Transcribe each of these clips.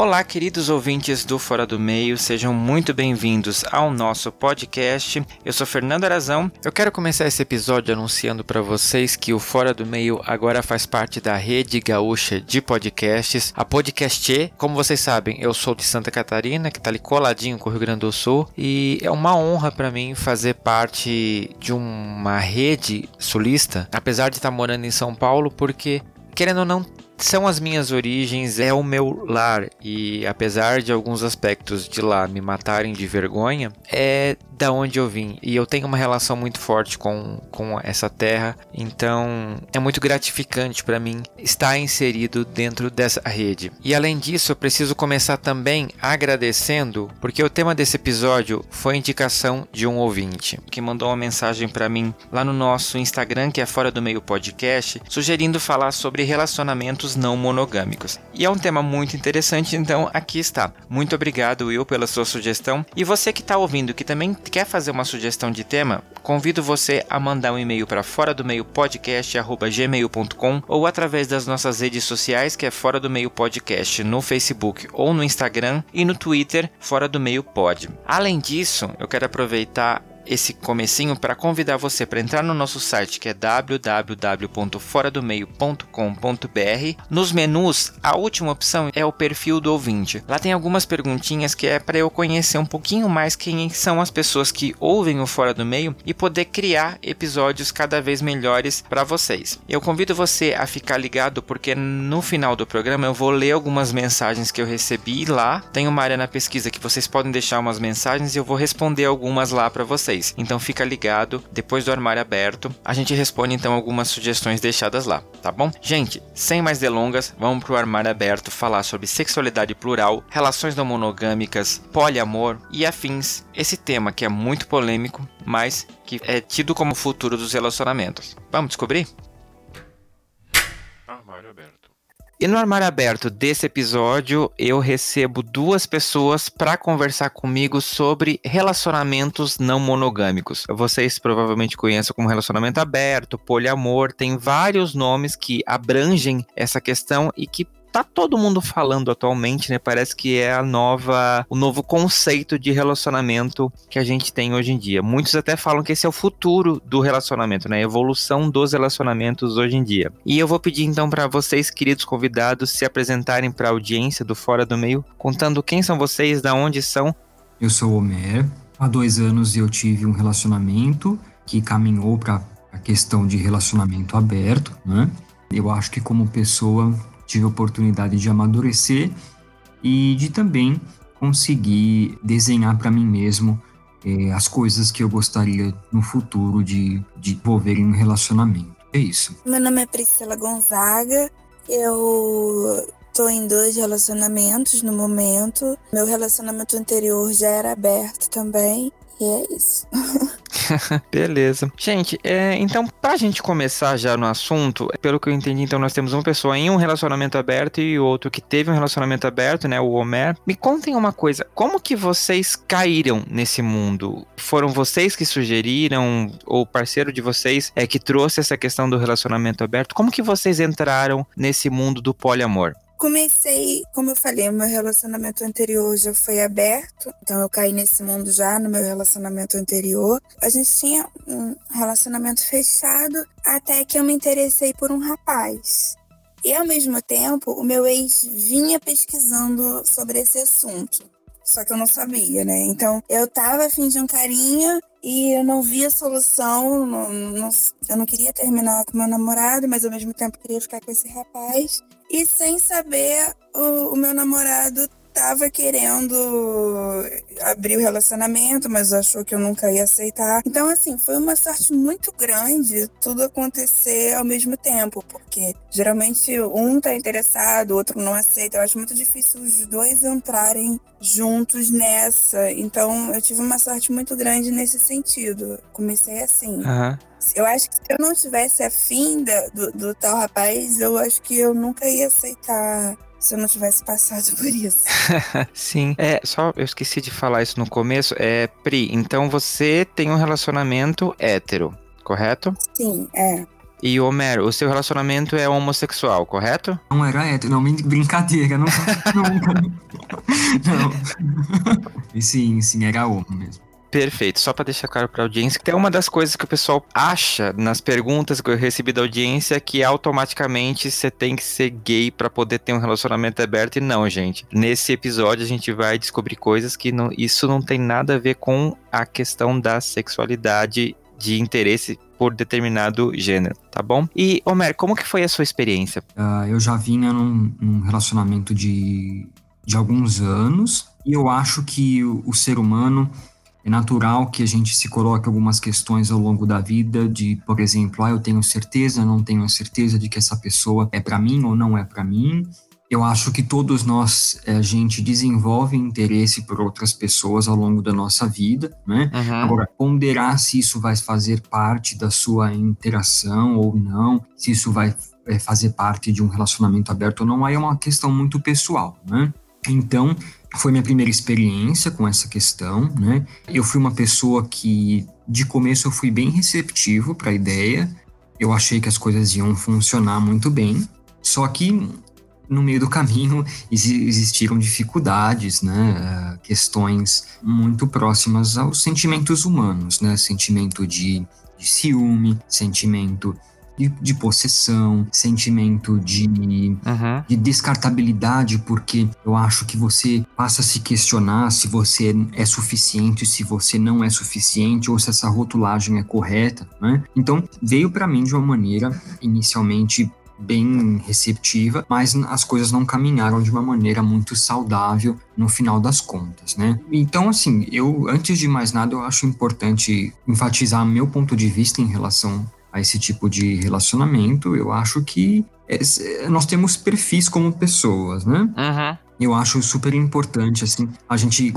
Olá, queridos ouvintes do Fora do Meio, sejam muito bem-vindos ao nosso podcast. Eu sou Fernando Arazão. Eu quero começar esse episódio anunciando para vocês que o Fora do Meio agora faz parte da rede gaúcha de podcasts, a Podcast. Como vocês sabem, eu sou de Santa Catarina, que está ali coladinho com o Rio Grande do Sul, e é uma honra para mim fazer parte de uma rede sulista, apesar de estar morando em São Paulo, porque querendo ou não, são as minhas origens, é o meu lar. E apesar de alguns aspectos de lá me matarem de vergonha, é da onde eu vim. E eu tenho uma relação muito forte com, com essa terra, então é muito gratificante para mim estar inserido dentro dessa rede. E além disso, eu preciso começar também agradecendo, porque o tema desse episódio foi indicação de um ouvinte que mandou uma mensagem para mim lá no nosso Instagram, que é Fora do Meio Podcast, sugerindo falar sobre relacionamentos não monogâmicos. E é um tema muito interessante, então aqui está. Muito obrigado, Will, pela sua sugestão. E você que está ouvindo, que também quer fazer uma sugestão de tema, convido você a mandar um e-mail para fora do meio podcast@gmail.com ou através das nossas redes sociais, que é Fora do Meio Podcast, no Facebook ou no Instagram e no Twitter, Fora do Meio Pod. Além disso, eu quero aproveitar esse comecinho para convidar você para entrar no nosso site que é www.foradomeio.com.br. Nos menus, a última opção é o perfil do ouvinte. Lá tem algumas perguntinhas que é para eu conhecer um pouquinho mais quem são as pessoas que ouvem o Fora do Meio e poder criar episódios cada vez melhores para vocês. Eu convido você a ficar ligado porque no final do programa eu vou ler algumas mensagens que eu recebi lá. Tem uma área na pesquisa que vocês podem deixar umas mensagens e eu vou responder algumas lá para vocês vocês. Então fica ligado, depois do armário aberto, a gente responde então algumas sugestões deixadas lá, tá bom? Gente, sem mais delongas, vamos pro armário aberto falar sobre sexualidade plural, relações não monogâmicas, poliamor e afins. Esse tema que é muito polêmico, mas que é tido como futuro dos relacionamentos. Vamos descobrir? E no armário aberto desse episódio, eu recebo duas pessoas para conversar comigo sobre relacionamentos não monogâmicos. Vocês provavelmente conhecem como relacionamento aberto, poliamor, tem vários nomes que abrangem essa questão e que tá todo mundo falando atualmente, né? Parece que é a nova, o novo conceito de relacionamento que a gente tem hoje em dia. Muitos até falam que esse é o futuro do relacionamento, né? A evolução dos relacionamentos hoje em dia. E eu vou pedir então para vocês, queridos convidados, se apresentarem para a audiência do Fora do Meio, contando quem são vocês, da onde são. Eu sou o Homer. Há dois anos eu tive um relacionamento que caminhou para a questão de relacionamento aberto, né? Eu acho que como pessoa tive a oportunidade de amadurecer e de também conseguir desenhar para mim mesmo é, as coisas que eu gostaria no futuro de, de envolver em um relacionamento. É isso. Meu nome é Priscila Gonzaga, eu tô em dois relacionamentos no momento. Meu relacionamento anterior já era aberto também, e é isso. Beleza. Gente, é, então, pra gente começar já no assunto, pelo que eu entendi, então nós temos uma pessoa em um relacionamento aberto e outro que teve um relacionamento aberto, né? O Homer. Me contem uma coisa: como que vocês caíram nesse mundo? Foram vocês que sugeriram, ou parceiro de vocês é que trouxe essa questão do relacionamento aberto? Como que vocês entraram nesse mundo do poliamor? Comecei, como eu falei, o meu relacionamento anterior já foi aberto, então eu caí nesse mundo já no meu relacionamento anterior. A gente tinha um relacionamento fechado até que eu me interessei por um rapaz. E ao mesmo tempo, o meu ex vinha pesquisando sobre esse assunto. Só que eu não sabia, né? Então eu tava afim de um carinho e eu não via solução. Não, não, eu não queria terminar com meu namorado, mas ao mesmo tempo queria ficar com esse rapaz. E sem saber, o, o meu namorado tava querendo abrir o relacionamento, mas achou que eu nunca ia aceitar. Então, assim, foi uma sorte muito grande tudo acontecer ao mesmo tempo, porque geralmente um tá interessado, o outro não aceita. Eu acho muito difícil os dois entrarem juntos nessa. Então, eu tive uma sorte muito grande nesse sentido. Comecei assim. Uhum. Eu acho que se eu não tivesse afim do, do tal rapaz, eu acho que eu nunca ia aceitar se eu não tivesse passado por isso. Sim, é, só eu esqueci de falar isso no começo. É, Pri, então você tem um relacionamento hétero, correto? Sim, é. E Homero, o seu relacionamento é homossexual, correto? Não era hétero, não, brincadeira, não. não. não. sim, sim, era homo mesmo. Perfeito. Só para deixar claro para a audiência, que uma das coisas que o pessoal acha nas perguntas que eu recebi da audiência que automaticamente você tem que ser gay para poder ter um relacionamento aberto e não, gente. Nesse episódio a gente vai descobrir coisas que não, isso não tem nada a ver com a questão da sexualidade de interesse por determinado gênero, tá bom? E, Homer, como que foi a sua experiência? Uh, eu já vinha num, num relacionamento de, de alguns anos e eu acho que o, o ser humano é natural que a gente se coloque algumas questões ao longo da vida de, por exemplo, ah, eu tenho certeza, não tenho certeza de que essa pessoa é para mim ou não é para mim. Eu acho que todos nós, eh, a gente desenvolve interesse por outras pessoas ao longo da nossa vida, né? Uhum. Agora, ponderar se isso vai fazer parte da sua interação ou não, se isso vai eh, fazer parte de um relacionamento aberto ou não, aí é uma questão muito pessoal, né? Então, foi minha primeira experiência com essa questão, né? Eu fui uma pessoa que, de começo, eu fui bem receptivo para a ideia. Eu achei que as coisas iam funcionar muito bem. Só que no meio do caminho existiram dificuldades, né? Questões muito próximas aos sentimentos humanos, né? Sentimento de, de ciúme, sentimento de, de possessão, sentimento de, uhum. de descartabilidade, porque eu acho que você passa a se questionar se você é suficiente, se você não é suficiente, ou se essa rotulagem é correta, né? Então, veio para mim de uma maneira inicialmente bem receptiva, mas as coisas não caminharam de uma maneira muito saudável no final das contas, né? Então, assim, eu, antes de mais nada, eu acho importante enfatizar meu ponto de vista em relação a esse tipo de relacionamento, eu acho que é, nós temos perfis como pessoas, né? Uhum. Eu acho super importante, assim, a gente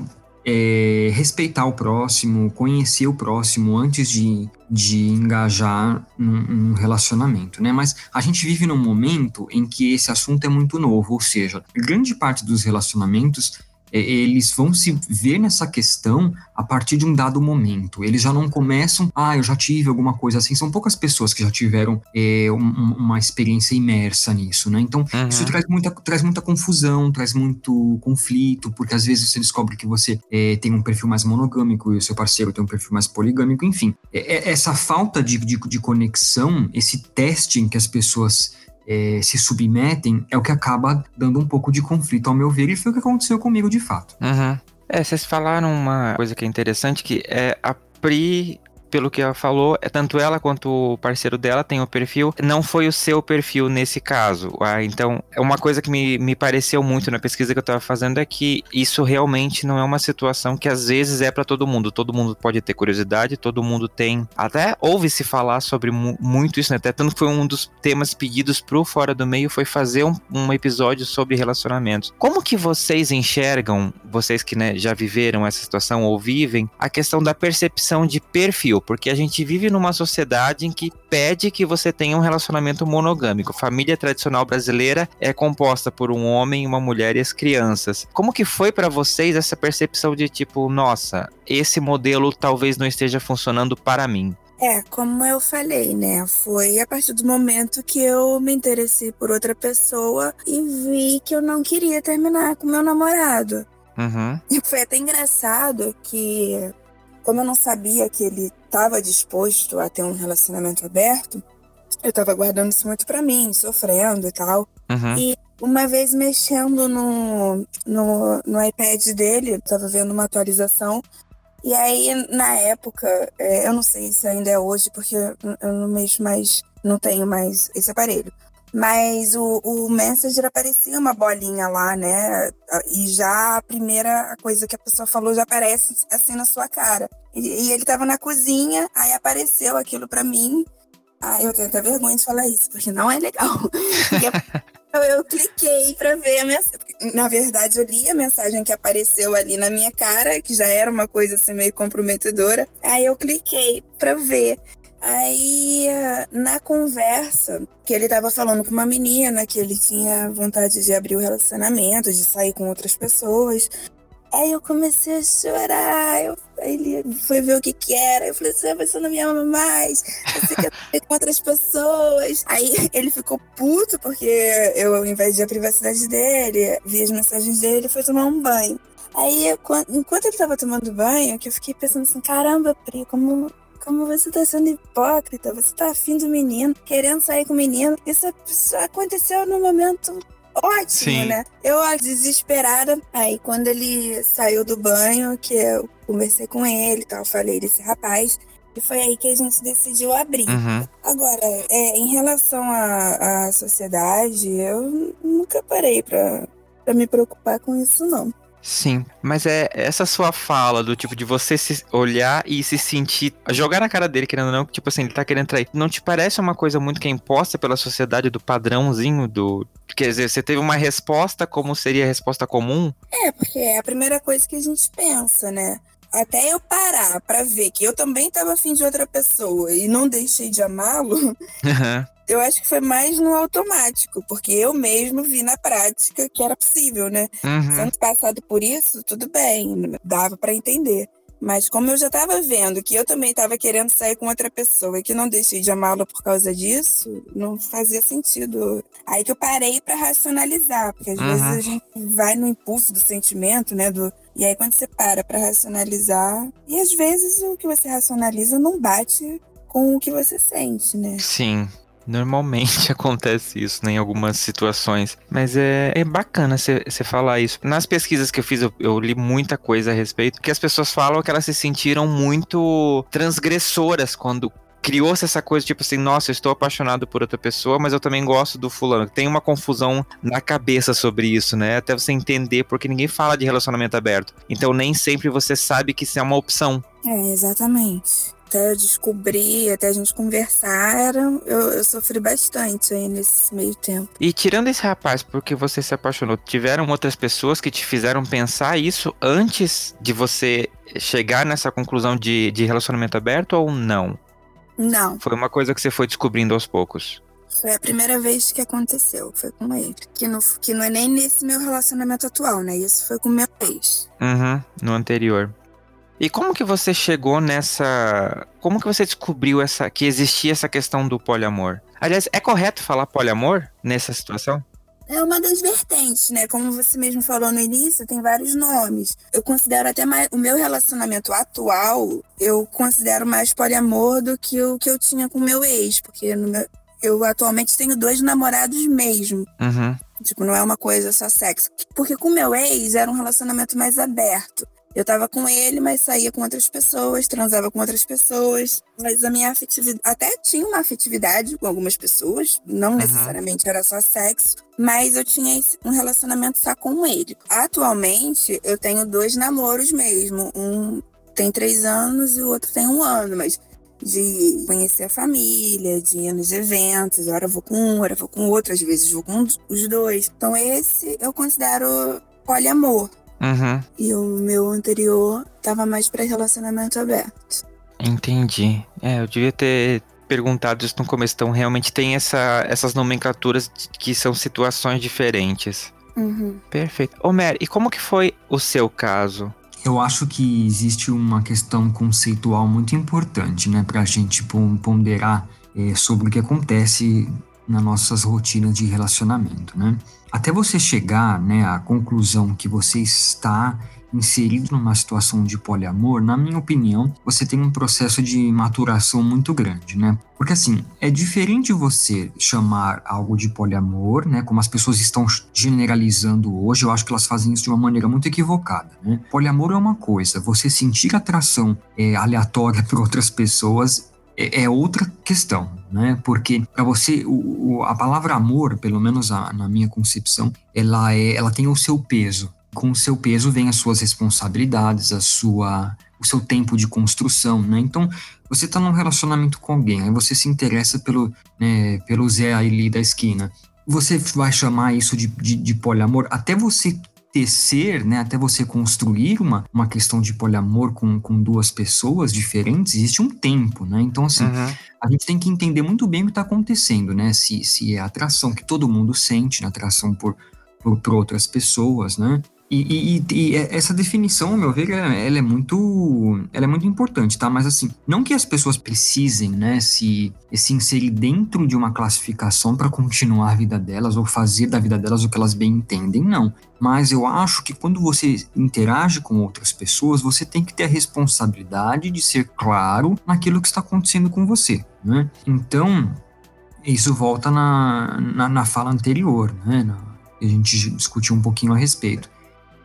é, respeitar o próximo, conhecer o próximo antes de, de engajar num, relacionamento, né? Mas a gente vive num momento em que esse assunto é muito novo, ou seja, grande parte dos relacionamentos eles vão se ver nessa questão a partir de um dado momento. Eles já não começam, ah, eu já tive alguma coisa assim. São poucas pessoas que já tiveram é, um, uma experiência imersa nisso, né? Então, uhum. isso traz muita, traz muita confusão, traz muito conflito, porque às vezes você descobre que você é, tem um perfil mais monogâmico e o seu parceiro tem um perfil mais poligâmico, enfim. É, é, essa falta de, de, de conexão, esse teste em que as pessoas é, se submetem é o que acaba dando um pouco de conflito, ao meu ver, e foi o que aconteceu comigo de fato. Uhum. É, vocês falaram uma coisa que é interessante, que é a Pri pelo que ela falou, é tanto ela quanto o parceiro dela tem o perfil. Não foi o seu perfil nesse caso. Ah, então, é uma coisa que me, me pareceu muito na pesquisa que eu estava fazendo é que isso realmente não é uma situação que às vezes é para todo mundo. Todo mundo pode ter curiosidade, todo mundo tem. Até ouve-se falar sobre mu muito isso, né? Até tanto foi um dos temas pedidos pro Fora do Meio foi fazer um, um episódio sobre relacionamentos. Como que vocês enxergam, vocês que né, já viveram essa situação ou vivem, a questão da percepção de perfil? Porque a gente vive numa sociedade em que pede que você tenha um relacionamento monogâmico. família tradicional brasileira é composta por um homem, uma mulher e as crianças. Como que foi para vocês essa percepção de tipo, nossa, esse modelo talvez não esteja funcionando para mim? É, como eu falei, né? Foi a partir do momento que eu me interessei por outra pessoa e vi que eu não queria terminar com meu namorado. Uhum. E foi até engraçado que como eu não sabia que ele estava disposto a ter um relacionamento aberto, eu estava guardando isso muito para mim, sofrendo e tal. Uhum. E uma vez mexendo no, no, no iPad dele, eu estava vendo uma atualização. E aí, na época, é, eu não sei se ainda é hoje, porque eu não mexo mais, não tenho mais esse aparelho. Mas o, o Messenger aparecia uma bolinha lá, né? E já a primeira coisa que a pessoa falou já aparece assim na sua cara. E, e ele tava na cozinha, aí apareceu aquilo para mim. Aí eu tenho até vergonha de falar isso, porque não é legal. eu, eu cliquei para ver a mensagem. Na verdade, eu li a mensagem que apareceu ali na minha cara, que já era uma coisa assim meio comprometedora. Aí eu cliquei para ver. Aí, na conversa, que ele tava falando com uma menina, que ele tinha vontade de abrir o relacionamento, de sair com outras pessoas. Aí eu comecei a chorar. Eu, ele foi ver o que que era. Eu falei assim, você não me ama mais. Você quer com outras pessoas. Aí ele ficou puto porque eu invadi a privacidade dele, vi as mensagens dele, ele foi tomar um banho. Aí, enquanto ele tava tomando banho, que eu fiquei pensando assim, caramba, Pri, como como você tá sendo hipócrita, você tá afim do menino, querendo sair com o menino. Isso, isso aconteceu no momento ótimo, Sim. né? Eu desesperada. Aí quando ele saiu do banho, que eu conversei com ele tal, falei desse rapaz. E foi aí que a gente decidiu abrir. Uhum. Agora, é, em relação à, à sociedade, eu nunca parei para me preocupar com isso, não. Sim, mas é essa sua fala do tipo de você se olhar e se sentir, jogar na cara dele, querendo ou não, tipo assim, ele tá querendo trair. Não te parece uma coisa muito que é imposta pela sociedade do padrãozinho do. Quer dizer, você teve uma resposta como seria a resposta comum? É, porque é a primeira coisa que a gente pensa, né? até eu parar para ver que eu também estava afim de outra pessoa e não deixei de amá-lo, uhum. Eu acho que foi mais no automático, porque eu mesmo vi na prática que era possível, né? Uhum. Sendo passado por isso, tudo bem, dava para entender. Mas como eu já estava vendo que eu também estava querendo sair com outra pessoa e que não deixei de amá-la por causa disso, não fazia sentido. Aí que eu parei para racionalizar, porque às uhum. vezes a gente vai no impulso do sentimento, né? Do... E aí quando você para para racionalizar, e às vezes o que você racionaliza não bate com o que você sente, né? Sim. Normalmente acontece isso né, em algumas situações, mas é, é bacana você falar isso. Nas pesquisas que eu fiz, eu, eu, li muita coisa a respeito, que as pessoas falam que elas se sentiram muito transgressoras quando criou-se essa coisa tipo assim, nossa, eu estou apaixonado por outra pessoa, mas eu também gosto do fulano. Tem uma confusão na cabeça sobre isso, né? Até você entender, porque ninguém fala de relacionamento aberto. Então nem sempre você sabe que isso é uma opção. É, exatamente até eu descobrir, até a gente conversar, eu, eu, sofri bastante aí nesse meio tempo. E tirando esse rapaz porque você se apaixonou, tiveram outras pessoas que te fizeram pensar isso antes de você chegar nessa conclusão de, de relacionamento aberto ou não? Não. Foi uma coisa que você foi descobrindo aos poucos. Foi a primeira vez que aconteceu, foi com ele. Que não, que não é nem nesse meu relacionamento atual, né? Isso foi com meu ex. Uhum, no anterior. E como que você chegou nessa. Como que você descobriu essa que existia essa questão do poliamor? Aliás, é correto falar poliamor nessa situação? É uma das vertentes, né? Como você mesmo falou no início, tem vários nomes. Eu considero até mais. O meu relacionamento atual, eu considero mais poliamor do que o que eu tinha com o meu ex, porque meu, eu atualmente tenho dois namorados mesmo. Uhum. Tipo, não é uma coisa só sexo. Porque com o meu ex era um relacionamento mais aberto. Eu tava com ele, mas saía com outras pessoas, transava com outras pessoas. Mas a minha afetividade. Até tinha uma afetividade com algumas pessoas, não uhum. necessariamente era só sexo, mas eu tinha um relacionamento só com ele. Atualmente, eu tenho dois namoros mesmo. Um tem três anos e o outro tem um ano, mas de conhecer a família, de ir nos eventos. Hora eu vou com um, hora eu vou com outro, às vezes vou com os dois. Então, esse eu considero poliamor. Uhum. E o meu anterior tava mais para relacionamento aberto. Entendi. É, eu devia ter perguntado isso no começo. Então, realmente tem essa, essas nomenclaturas que são situações diferentes. Uhum. Perfeito. Ô, Mer, e como que foi o seu caso? Eu acho que existe uma questão conceitual muito importante, né, para a gente ponderar é, sobre o que acontece nas nossas rotinas de relacionamento, né? Até você chegar, né, à conclusão que você está inserido numa situação de poliamor, na minha opinião, você tem um processo de maturação muito grande, né? Porque assim, é diferente você chamar algo de poliamor, né? Como as pessoas estão generalizando hoje, eu acho que elas fazem isso de uma maneira muito equivocada, né? Poliamor é uma coisa, você sentir atração é, aleatória por outras pessoas é, é outra questão, né? Porque para você o, o, a palavra amor, pelo menos a, na minha concepção, ela é, ela tem o seu peso. Com o seu peso vem as suas responsabilidades, a sua, o seu tempo de construção, né? Então você está num relacionamento com alguém, aí você se interessa pelo, né, pelo Zé ali da esquina. Você vai chamar isso de, de, de poliamor até você tecer, né, até você construir uma, uma questão de poliamor com, com duas pessoas diferentes, existe um tempo, né? Então, assim, uhum. a gente tem que entender muito bem o que está acontecendo, né? Se, se é a atração que todo mundo sente, né? atração por, por, por outras pessoas, né? E, e, e, essa definição, ao meu ver, ela, ela, é muito, ela é muito importante, tá? Mas assim, não que as pessoas precisem, né, se, se inserir dentro de uma classificação para continuar a vida delas ou fazer da vida delas o que elas bem entendem, não. Mas eu acho que quando você interage com outras pessoas, você tem que ter a responsabilidade de ser claro naquilo que está acontecendo com você, né? Então, isso volta na, na, na fala anterior, né? Na, a gente discutiu um pouquinho a respeito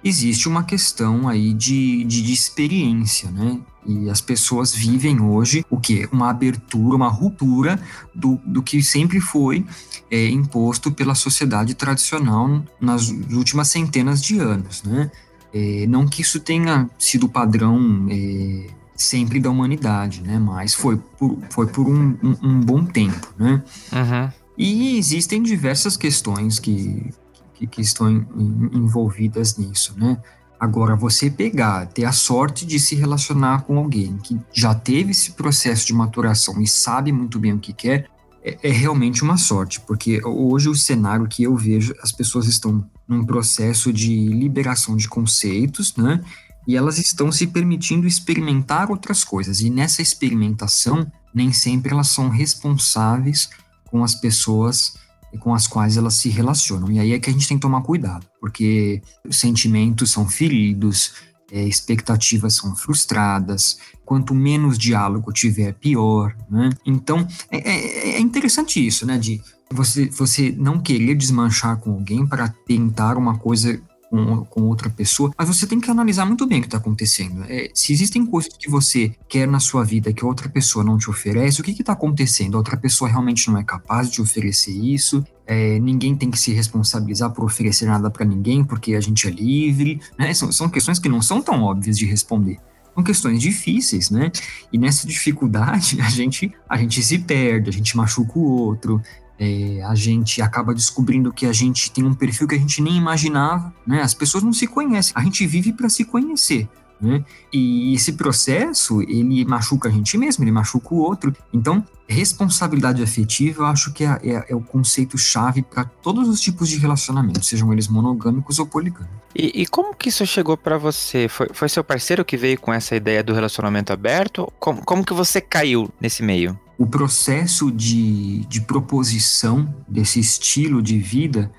existe uma questão aí de, de, de, experiência, né? E as pessoas vivem hoje o que? Uma abertura, uma ruptura do, do que sempre foi é, imposto pela sociedade tradicional nas últimas centenas de anos, né? É, não que isso tenha sido padrão é, sempre da humanidade, né? Mas foi por, foi por um, um, um bom tempo, né? Uhum. E existem diversas questões que, que, que estão em, em, envolvidas nisso, né? Agora, você pegar, ter a sorte de se relacionar com alguém que já teve esse processo de maturação e sabe muito bem o que quer, é, é, realmente uma sorte, porque hoje o cenário que eu vejo, as pessoas estão num processo de liberação de conceitos, né? E elas estão se permitindo experimentar outras coisas. E nessa experimentação, nem sempre elas são responsáveis com as pessoas com as quais elas se relacionam. E aí é que a gente tem que tomar cuidado, porque sentimentos são feridos, é, expectativas são frustradas, quanto menos diálogo tiver, pior, né? Então, é, é, é interessante isso, né, de você, você não querer desmanchar com alguém para tentar uma coisa com, com outra pessoa, mas você tem que analisar muito bem o que está acontecendo. É, se existem coisas que você quer na sua vida que outra pessoa não te oferece, o que está acontecendo? A outra pessoa realmente não é capaz de oferecer isso? É, ninguém tem que se responsabilizar por oferecer nada para ninguém, porque a gente é livre, né? São, são questões que não são tão óbvias de responder são questões difíceis, né? E nessa dificuldade a gente a gente se perde, a gente machuca o outro, é, a gente acaba descobrindo que a gente tem um perfil que a gente nem imaginava, né? As pessoas não se conhecem, a gente vive para se conhecer. Né? E esse processo, ele machuca a gente mesmo, ele machuca o outro. Então, responsabilidade afetiva, eu acho que é, é, é o conceito-chave para todos os tipos de relacionamentos, sejam eles monogâmicos ou poligâmicos. E, e como que isso chegou para você? Foi, foi seu parceiro que veio com essa ideia do relacionamento aberto? Como, como que você caiu nesse meio? o processo de, de proposição desse estilo de vida,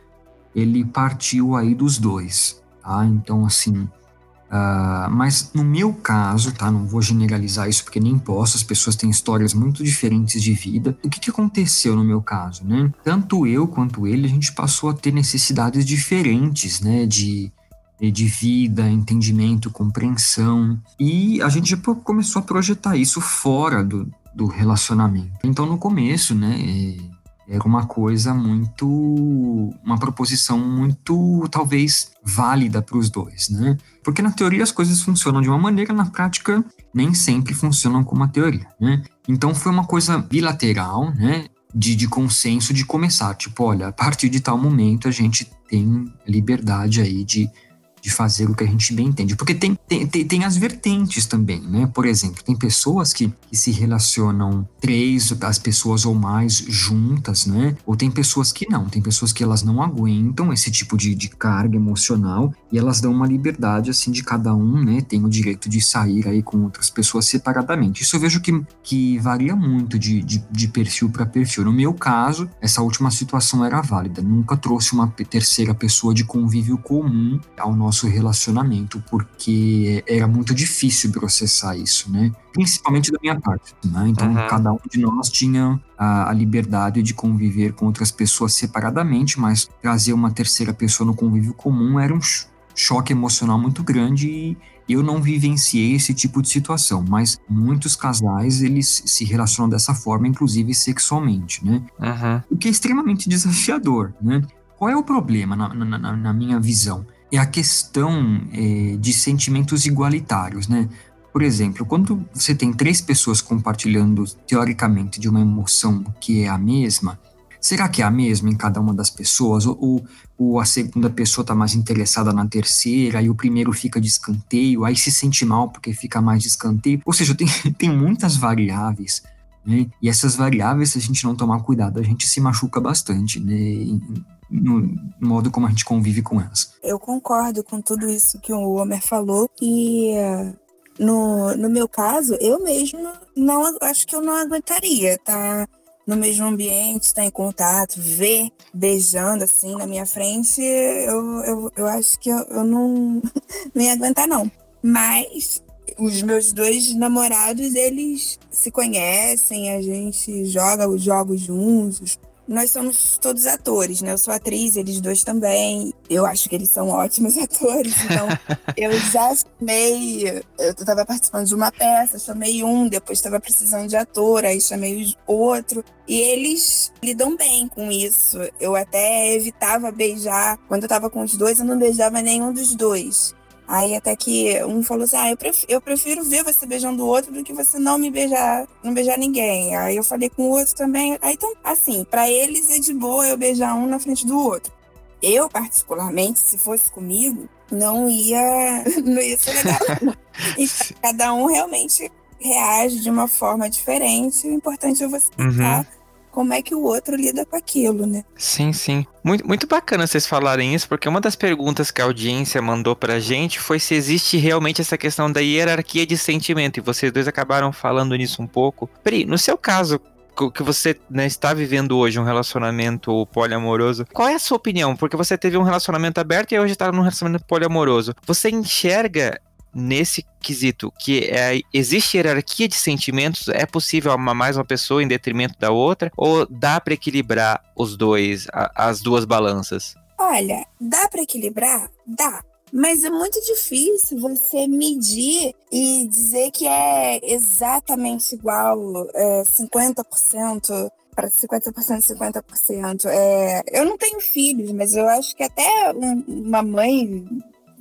ele partiu aí dos dois, tá? Então, assim, uh, mas no meu caso, tá? Não vou generalizar isso porque nem posso, as pessoas têm histórias muito diferentes de vida. O que, que aconteceu no meu caso, né? Tanto eu quanto ele, a gente passou a ter necessidades diferentes, né? De, de vida, entendimento, compreensão. E a gente começou a projetar isso fora do, do relacionamento. Então, no começo, né, é, era uma coisa muito. uma proposição muito, talvez, válida para os dois, né? Porque na teoria as coisas funcionam de uma maneira, na prática nem sempre funcionam como a teoria, né? Então foi uma coisa bilateral, né? De, de consenso de começar, tipo, olha, a partir de tal momento a gente tem liberdade aí de de fazer o que a gente bem entende. Porque tem, tem, tem, tem as vertentes também, né? Por exemplo, tem pessoas que, que se relacionam três, as pessoas ou mais juntas, né? Ou tem pessoas que não, tem pessoas que elas não aguentam esse tipo de, de carga emocional e elas dão uma liberdade, assim, de cada um, né? Tem o direito de sair aí com outras pessoas separadamente. Isso eu vejo que, que varia muito de, de, de perfil para perfil. No meu caso, essa última situação era válida. Nunca trouxe uma terceira pessoa de convívio comum ao nosso nosso relacionamento, porque era muito difícil processar isso, né? Principalmente da minha parte, né? Então, uhum. cada um de nós tinha a, a, liberdade de conviver com outras pessoas separadamente, mas trazer uma terceira pessoa no convívio comum era um choque emocional muito grande e eu não vivenciei esse tipo de situação, mas muitos casais eles se relacionam dessa forma, inclusive sexualmente, né? Uhum. O que é extremamente desafiador, né? Qual é o problema na, na, na minha visão? É a questão é, de sentimentos igualitários, né? Por exemplo, quando você tem três pessoas compartilhando teoricamente de uma emoção que é a mesma, será que é a mesma em cada uma das pessoas? Ou, ou a segunda pessoa está mais interessada na terceira e o primeiro fica de escanteio, aí se sente mal porque fica mais de escanteio? Ou seja, tem, tem muitas variáveis. Né? E essas variáveis, se a gente não tomar cuidado, a gente se machuca bastante, né? No modo como a gente convive com elas. Eu concordo com tudo isso que o Homer falou e no, no meu caso, eu mesmo não acho que eu não aguentaria tá no mesmo ambiente, estar tá em contato, ver beijando assim na minha frente, eu, eu, eu acho que eu, eu não, não ia aguentar, não. Mas os meus dois namorados, eles se conhecem, a gente joga os jogos juntos. Nós somos todos atores, né? Eu sou atriz, eles dois também. Eu acho que eles são ótimos atores. Então, eu já chamei. Eu estava participando de uma peça, chamei um, depois estava precisando de ator, aí chamei outro. E eles lidam bem com isso. Eu até evitava beijar. Quando eu estava com os dois, eu não beijava nenhum dos dois. Aí até que um falou assim: Ah, eu prefiro, eu prefiro ver você beijando o outro do que você não me beijar, não beijar ninguém. Aí eu falei com o outro também. Aí então, assim, para eles é de boa eu beijar um na frente do outro. Eu, particularmente, se fosse comigo, não ia, não ia ser legal. então, cada um realmente reage de uma forma diferente. O importante é você. Uhum como é que o outro lida com aquilo, né? Sim, sim. Muito, muito bacana vocês falarem isso, porque uma das perguntas que a audiência mandou pra gente foi se existe realmente essa questão da hierarquia de sentimento, e vocês dois acabaram falando nisso um pouco. Pri, no seu caso, que você né, está vivendo hoje um relacionamento poliamoroso, qual é a sua opinião? Porque você teve um relacionamento aberto e hoje está num relacionamento poliamoroso. Você enxerga nesse quesito, que é, existe hierarquia de sentimentos, é possível amar mais uma pessoa em detrimento da outra, ou dá para equilibrar os dois, a, as duas balanças? Olha, dá para equilibrar? Dá. Mas é muito difícil você medir e dizer que é exatamente igual, é, 50% para 50%, 50%. É, eu não tenho filhos, mas eu acho que até uma mãe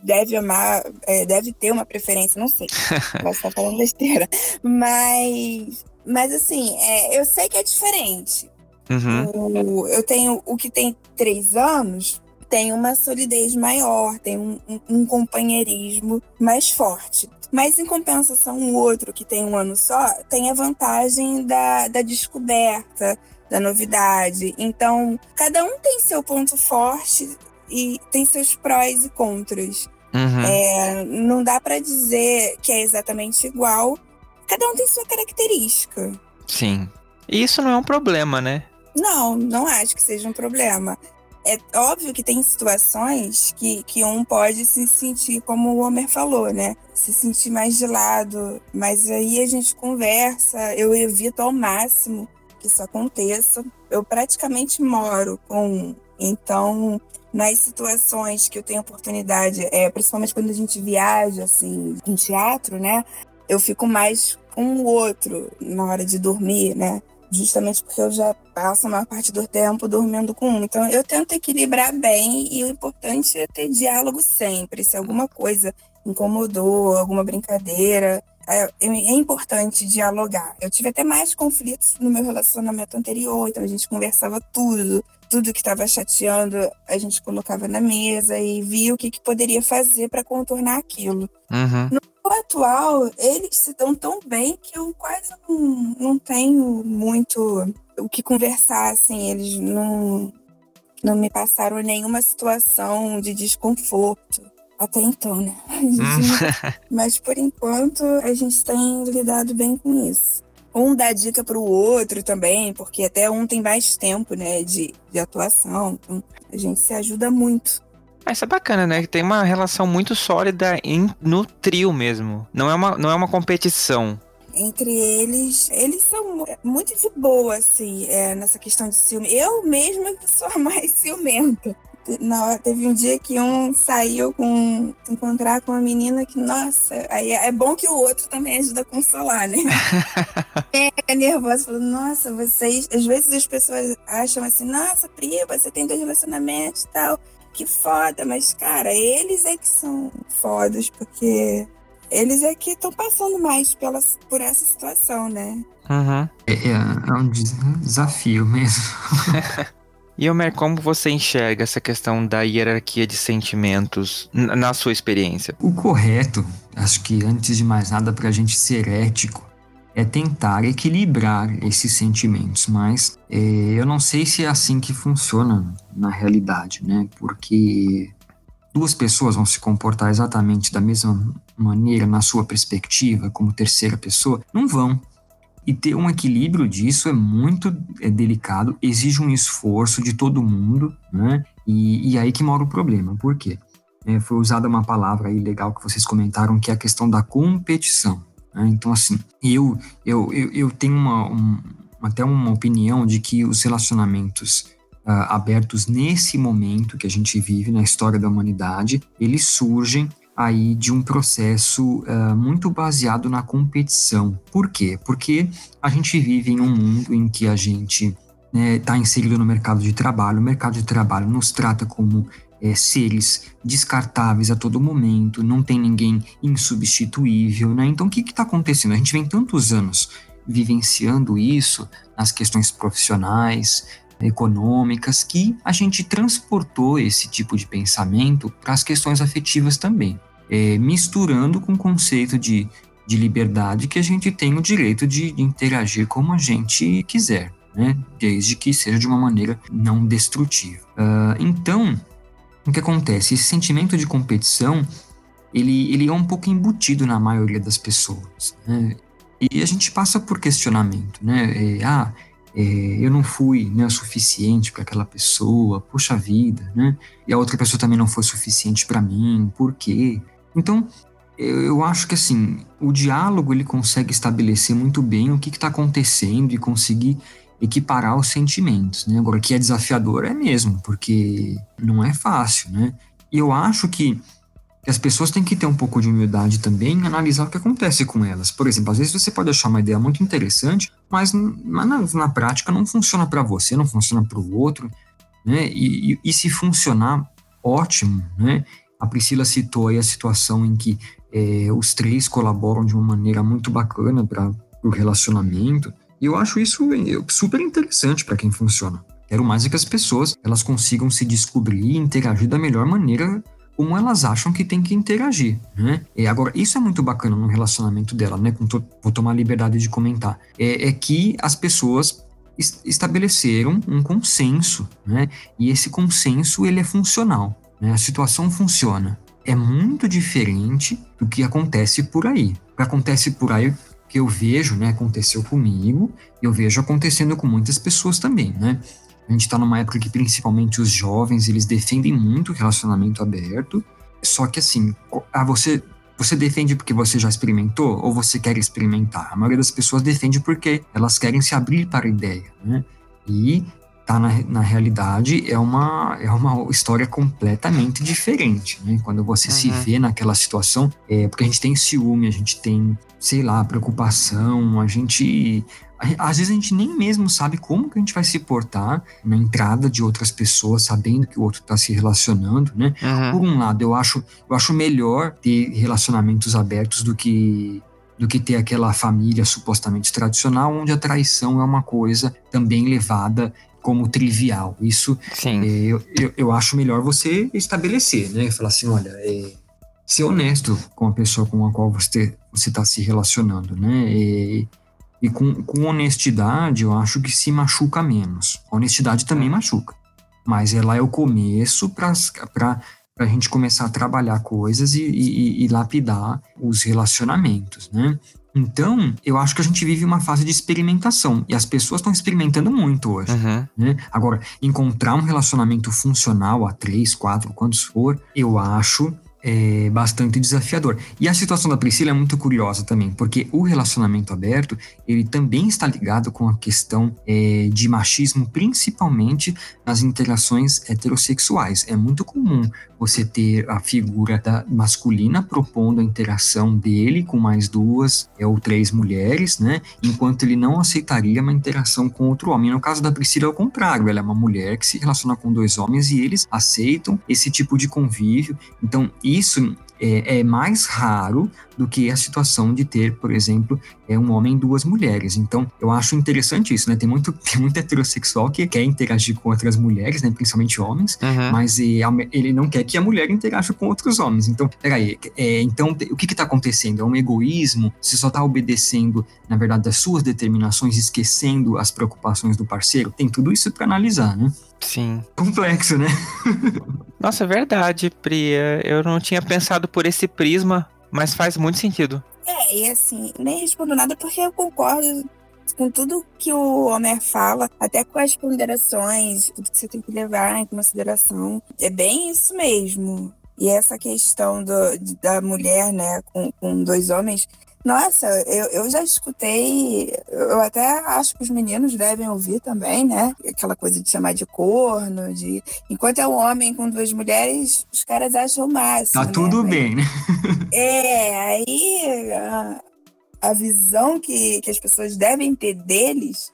deve amar, é, deve ter uma preferência, não sei. Posso estar falando besteira. Mas, mas assim, é, eu sei que é diferente. Uhum. O, eu tenho o que tem três anos tem uma solidez maior, tem um, um, um, companheirismo mais forte. Mas em compensação, o outro que tem um ano só tem a vantagem da, da descoberta, da novidade. Então, cada um tem seu ponto forte e tem seus prós e contras. Uhum. É, não dá para dizer que é exatamente igual. Cada um tem sua característica. Sim. E isso não é um problema, né? Não, não acho que seja um problema. É óbvio que tem situações que, que um pode se sentir, como o Homer falou, né? Se sentir mais de lado. Mas aí a gente conversa, eu evito ao máximo que isso aconteça. Eu praticamente moro com. Então, nas situações que eu tenho oportunidade, é, principalmente quando a gente viaja, assim, em teatro, né? Eu fico mais com o outro na hora de dormir, né? Justamente porque eu já passo a maior parte do tempo dormindo com um. Então, eu tento equilibrar bem e o importante é ter diálogo sempre. Se alguma coisa incomodou, alguma brincadeira, é, é importante dialogar. Eu tive até mais conflitos no meu relacionamento anterior, então a gente conversava tudo tudo que estava chateando a gente colocava na mesa e via o que, que poderia fazer para contornar aquilo. Uhum. No atual, eles se dão tão bem que eu quase não, não tenho muito o que conversar, assim, eles não, não me passaram nenhuma situação de desconforto. Até então, né? Uhum. Mas por enquanto a gente tem lidado bem com isso um dá dica para o outro também, porque até um tem mais tempo, né, de, de atuação. Então, a gente se ajuda muito. Ah, isso é bacana, né? Tem uma relação muito sólida em, no trio mesmo. Não é uma, não é uma competição. Entre eles, eles são muito de boa, assim, é, nessa questão de ciúme. Eu mesma sou a mais ciumenta na hora, teve um dia que um saiu com encontrar com uma menina que, nossa, aí é bom que o outro também ajuda a consolar, né? Pega nervosa, falando, nossa, vocês. Às vezes as pessoas acham assim, nossa, Pri, você tem dois relacionamentos e tal. Que foda, mas, cara, eles é que são fodas, porque eles é que estão passando mais pela, por essa situação, né? Uhum. É, é, é um desafio mesmo. E Omer, como você enxerga essa questão da hierarquia de sentimentos na sua experiência? O correto, acho que antes de mais nada, para a gente ser ético, é tentar equilibrar esses sentimentos, mas é, eu não sei se é assim que funciona na realidade, né? Porque duas pessoas vão se comportar exatamente da mesma maneira na sua perspectiva, como terceira pessoa, não vão. E ter um equilíbrio disso é muito é delicado, exige um esforço de todo mundo, né? E, e aí que mora o problema. Por quê? É, foi usada uma palavra aí legal que vocês comentaram, que é a questão da competição. Né? Então, assim, eu, eu, eu, eu tenho uma, um, até uma opinião de que os relacionamentos uh, abertos nesse momento que a gente vive na história da humanidade, eles surgem aí de um processo uh, muito baseado na competição. Por quê? Porque a gente vive em um mundo em que a gente está né, tá inserido no mercado de trabalho, o mercado de trabalho nos trata como é, seres descartáveis a todo momento, não tem ninguém insubstituível, né? Então, o que está acontecendo? A gente vem tantos anos vivenciando isso nas questões profissionais, econômicas, que a gente transportou esse tipo de pensamento para as questões afetivas também é, misturando com o conceito de, de liberdade que a gente tem o direito de, interagir como a gente quiser, né? desde que seja de uma maneira não destrutiva. Uh, então, o que acontece? Esse sentimento de competição ele, ele é um pouco embutido na maioria das pessoas. Né? E a gente passa por questionamento, né? É, ah, é, eu não fui né, o suficiente para aquela pessoa, puxa vida, né? E a outra pessoa também não foi suficiente para mim, por quê? Então, eu acho que assim, o diálogo ele consegue estabelecer muito bem o que está acontecendo e conseguir equiparar os sentimentos, né? Agora, que é desafiador é mesmo, porque não é fácil, né? E eu acho que, as pessoas têm que ter um pouco de humildade também analisar o que acontece com elas. Por exemplo, às vezes você pode achar uma ideia muito interessante, mas na, na prática não funciona para você, não funciona para o outro, né? E, e, e se funcionar, ótimo, né? A Priscila citou aí a situação em que é, os três colaboram de uma maneira muito bacana para o relacionamento. E eu acho isso é, super interessante para quem funciona. Quero mais é que as pessoas elas consigam se descobrir e interagir da melhor maneira como elas acham que tem que interagir, né? E agora, isso é muito bacana no relacionamento dela, né? To vou tomar liberdade de comentar. É, é que as pessoas estabeleceram um consenso, né? E esse consenso, ele é funcional né, a situação funciona. É muito diferente do que acontece por aí. O que acontece por aí que eu vejo, né, aconteceu comigo, eu vejo acontecendo com muitas pessoas também, né? A gente está numa época que principalmente os jovens, eles defendem muito o relacionamento aberto, só que assim, ah, você você defende porque você já experimentou ou você quer experimentar? A maioria das pessoas defende porque elas querem se abrir para a ideia, né? E tá na, na realidade é uma, é uma história completamente diferente, né? Quando você uhum. se vê naquela situação, é porque a gente tem ciúme, a gente tem, sei lá, preocupação, a gente às vezes a gente nem mesmo sabe como que a gente vai se portar na entrada de outras pessoas, sabendo que o outro está se relacionando, né? Uhum. Por um lado, eu acho, eu acho melhor ter relacionamentos abertos do que do que ter aquela família supostamente tradicional, onde a traição é uma coisa também levada como trivial. Isso é, eu, eu, eu, acho melhor você estabelecer, né? Falar assim, olha, é, ser honesto com a pessoa com a qual você está se relacionando, né? E, e com, com, honestidade, eu acho que se machuca menos. A honestidade também machuca, mas ela é o começo para a gente começar a trabalhar coisas e, e, e lapidar os relacionamentos, né? Então, eu acho que a gente vive uma fase de experimentação e as pessoas estão experimentando muito hoje. Uhum. Né? Agora, encontrar um relacionamento funcional a três, quatro, quantos for, eu acho é bastante desafiador. E a situação da Priscila é muito curiosa também, porque o relacionamento aberto, ele também está ligado com a questão é, de machismo, principalmente nas interações heterossexuais. É muito comum você ter a figura da masculina propondo a interação dele com mais duas é, ou três mulheres, né? Enquanto ele não aceitaria uma interação com outro homem. No caso da Priscila é o contrário, ela é uma mulher que se relaciona com dois homens e eles aceitam esse tipo de convívio. Então, isso é, é, mais raro do que a situação de ter, por exemplo, é um homem e duas mulheres. Então, eu acho interessante isso, né? Tem muito, tem muito heterossexual que quer interagir com outras mulheres, né? Principalmente homens, uhum. mas ele não quer que a mulher interaja com outros homens. Então, peraí, é, então o que está acontecendo? É um egoísmo? Você só está obedecendo, na verdade, das suas determinações, esquecendo as preocupações do parceiro? Tem tudo isso para analisar, né? Sim. Complexo, né? Nossa, é verdade, Priya. Eu não tinha pensado por esse prisma, mas faz muito sentido. É, e assim, nem respondo nada porque eu concordo com tudo que o Homer fala, até com as ponderações, tudo que você tem que levar em consideração. É bem isso mesmo. E essa questão do, da mulher, né, com, com dois homens, nossa, eu, eu já escutei, eu até acho que os meninos devem ouvir também, né? Aquela coisa de chamar de corno, de. Enquanto é um homem com duas mulheres, os caras acham o máximo. Tá né? tudo bem, né? É, aí a, a visão que, que as pessoas devem ter deles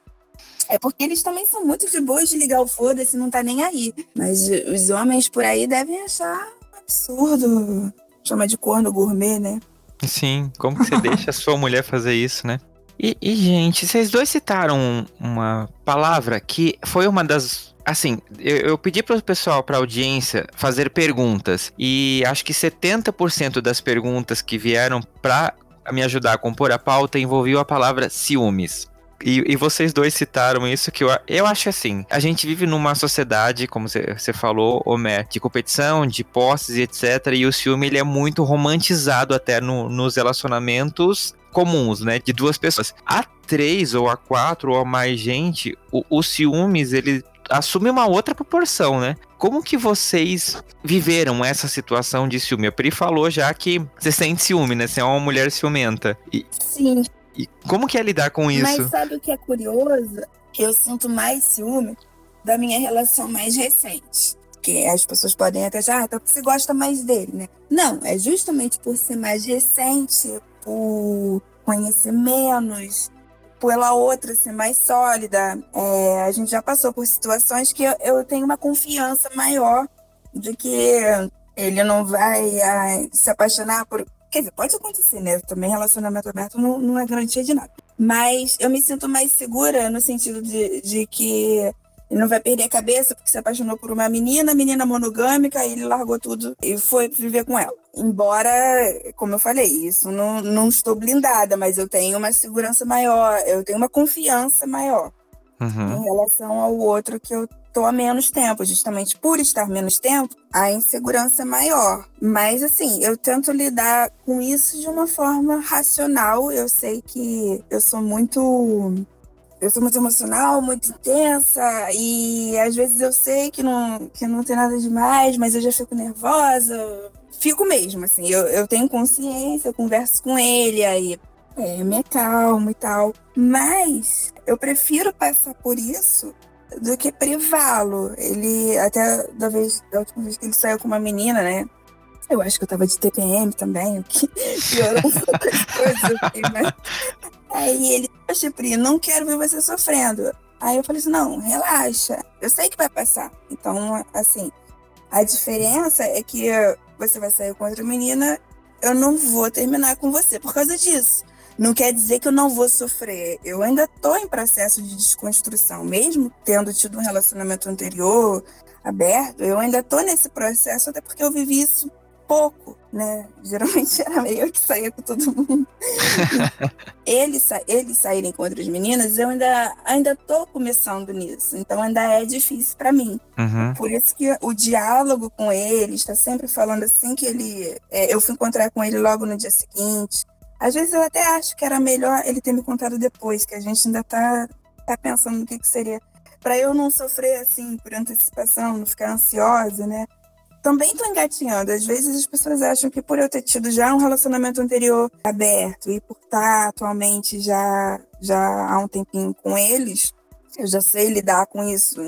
é porque eles também são muito de boas de ligar o foda-se não tá nem aí. Mas os homens por aí devem achar absurdo chamar de corno gourmet, né? Sim, como que você deixa a sua mulher fazer isso, né? E, e, gente, vocês dois citaram uma palavra que foi uma das. Assim, eu, eu pedi para o pessoal, para a audiência, fazer perguntas. E acho que 70% das perguntas que vieram para me ajudar a compor a pauta envolviam a palavra ciúmes. E, e, vocês dois citaram isso que eu, eu acho assim. A gente vive numa sociedade, como você falou, Homer, de competição, de posses e etc. E o ciúme ele é muito romantizado até no, nos relacionamentos comuns, né? De duas pessoas. A três ou a quatro ou a mais gente, o, o ciúmes ele assume uma outra proporção, né? Como que vocês viveram essa situação de ciúme? A Pri falou já que você sente ciúme, né? Você é uma mulher ciumenta. E... Sim. E como que é lidar com isso? Mas sabe o que é curioso? Eu sinto mais ciúme da minha relação mais recente. Que as pessoas podem até achar, ah, então você gosta mais dele, né? Não, é justamente por ser mais recente, por conhecer menos, pela outra ser mais sólida. É, a gente já passou por situações que eu, eu tenho uma confiança maior de que ele não vai ah, se apaixonar por, Quer dizer, pode acontecer, né? Também relacionamento aberto não, não é garantia de nada. Mas eu me sinto mais segura no sentido de, de que ele não vai perder a cabeça porque se apaixonou por uma menina, menina monogâmica, e ele largou tudo e foi viver com ela. Embora, como eu falei, isso não, não estou blindada, mas eu tenho uma segurança maior, eu tenho uma confiança maior uhum. em relação ao outro que eu tô há menos tempo, justamente por estar menos tempo, a insegurança é maior. Mas assim, eu tento lidar com isso de uma forma racional. Eu sei que eu sou muito eu sou muito emocional, muito intensa e às vezes eu sei que não, que não tem nada demais, mas eu já fico nervosa. Fico mesmo, assim, eu, eu tenho consciência, eu converso com ele, aí é, me acalmo e tal. Mas eu prefiro passar por isso do que privá-lo. Ele, até da, vez, da última vez que ele saiu com uma menina, né? Eu acho que eu tava de TPM também, o que piorou um pouco as coisas. Assim? Aí ele, poxa, Pri, não quero ver você sofrendo. Aí eu falei assim, não, relaxa, eu sei que vai passar. Então, assim, a diferença é que você vai sair com outra menina, eu não vou terminar com você por causa disso não quer dizer que eu não vou sofrer. Eu ainda estou em processo de desconstrução, mesmo tendo tido um relacionamento anterior aberto, eu ainda estou nesse processo, até porque eu vivi isso pouco, né? Geralmente era meio que saía com todo mundo. eles, sa eles saírem com outras meninas, eu ainda ainda tô começando nisso, então ainda é difícil para mim. Uhum. Por isso que o diálogo com ele está sempre falando assim que ele, é, eu fui encontrar com ele logo no dia seguinte. Às vezes eu até acho que era melhor ele ter me contado depois, que a gente ainda tá, tá pensando no que, que seria. para eu não sofrer assim por antecipação, não ficar ansiosa, né? Também tô engatinhando. Às vezes as pessoas acham que por eu ter tido já um relacionamento anterior aberto e por estar atualmente já, já há um tempinho com eles, eu já sei lidar com isso.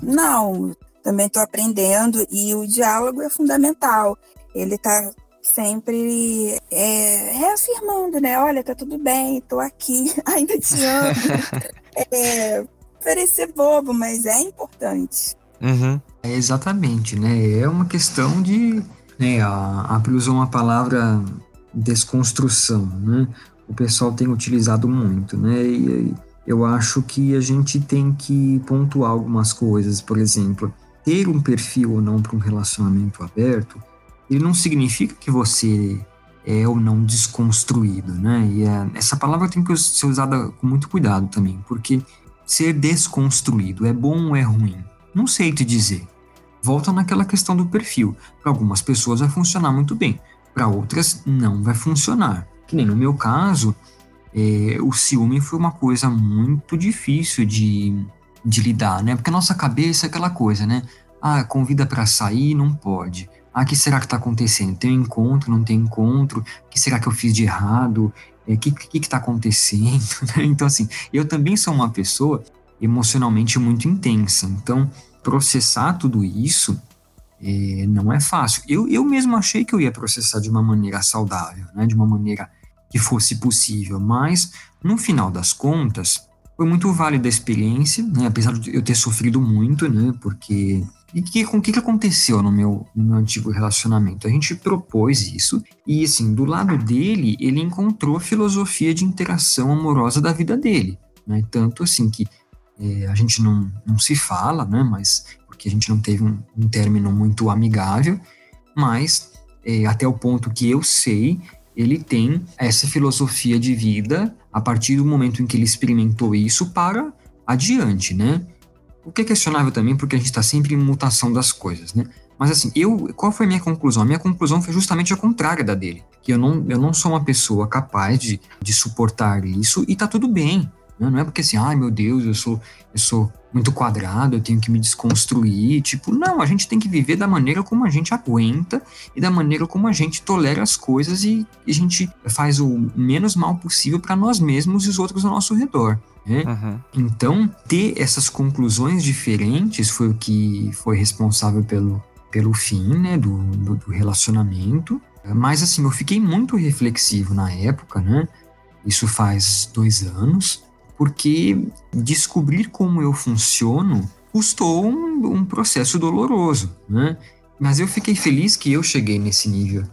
Não, também estou aprendendo e o diálogo é fundamental. Ele está sempre é, reafirmando, né? Olha, tá tudo bem, tô aqui, ainda te amo. é, parecer bobo, mas é importante. Uhum. É exatamente, né? É uma questão de É, a, a Pri usou uma palavra desconstrução, né? O pessoal tem utilizado muito, né? E eu acho que a gente tem que pontuar algumas coisas, por exemplo, ter um perfil ou não para um relacionamento aberto, ele não significa que você é ou não desconstruído, né? E é, essa palavra tem que ser usada com muito cuidado também, porque ser desconstruído é bom ou é ruim? Não sei te dizer. Volta naquela questão do perfil. Para algumas pessoas vai funcionar muito bem, para outras não vai funcionar. Que nem no meu caso, é, o ciúme foi uma coisa muito difícil de, de lidar, né? Porque a nossa cabeça é aquela coisa, né? Ah, convida para sair, não pode. Ah, que será que está acontecendo? Tem um encontro, não tem encontro? O que será que eu fiz de errado? O é, que está acontecendo? então, assim, eu também sou uma pessoa emocionalmente muito intensa. Então, processar tudo isso é, não é fácil. Eu, eu mesmo achei que eu ia processar de uma maneira saudável, né? de uma maneira que fosse possível, mas no final das contas, foi muito válida a experiência, né? apesar de eu ter sofrido muito, né? porque e que, o que, que aconteceu no meu, no meu antigo relacionamento? A gente propôs isso, e assim, do lado dele, ele encontrou a filosofia de interação amorosa da vida dele. Né? Tanto assim que é, a gente não, não se fala, né? Mas porque a gente não teve um, um término muito amigável, mas é, até o ponto que eu sei, ele tem essa filosofia de vida a partir do momento em que ele experimentou isso para adiante, né? O que é questionável também, porque a gente está sempre em mutação das coisas, né? Mas assim, eu, qual foi a minha conclusão? A minha conclusão foi justamente a contrária da dele. Que eu não, eu não sou uma pessoa capaz de, de suportar isso e tá tudo bem. Né? Não é porque assim, ai meu Deus, eu sou, eu sou muito quadrado, eu tenho que me desconstruir. Tipo, não, a gente tem que viver da maneira como a gente aguenta e da maneira como a gente tolera as coisas e, e a gente faz o menos mal possível para nós mesmos e os outros ao nosso redor. Né? Uhum. Então, ter essas conclusões diferentes foi o que foi responsável pelo, pelo fim né, do, do, do relacionamento. Mas, assim, eu fiquei muito reflexivo na época, né? Isso faz dois anos, porque descobrir como eu funciono custou um, um processo doloroso, né? Mas eu fiquei feliz que eu cheguei nesse nível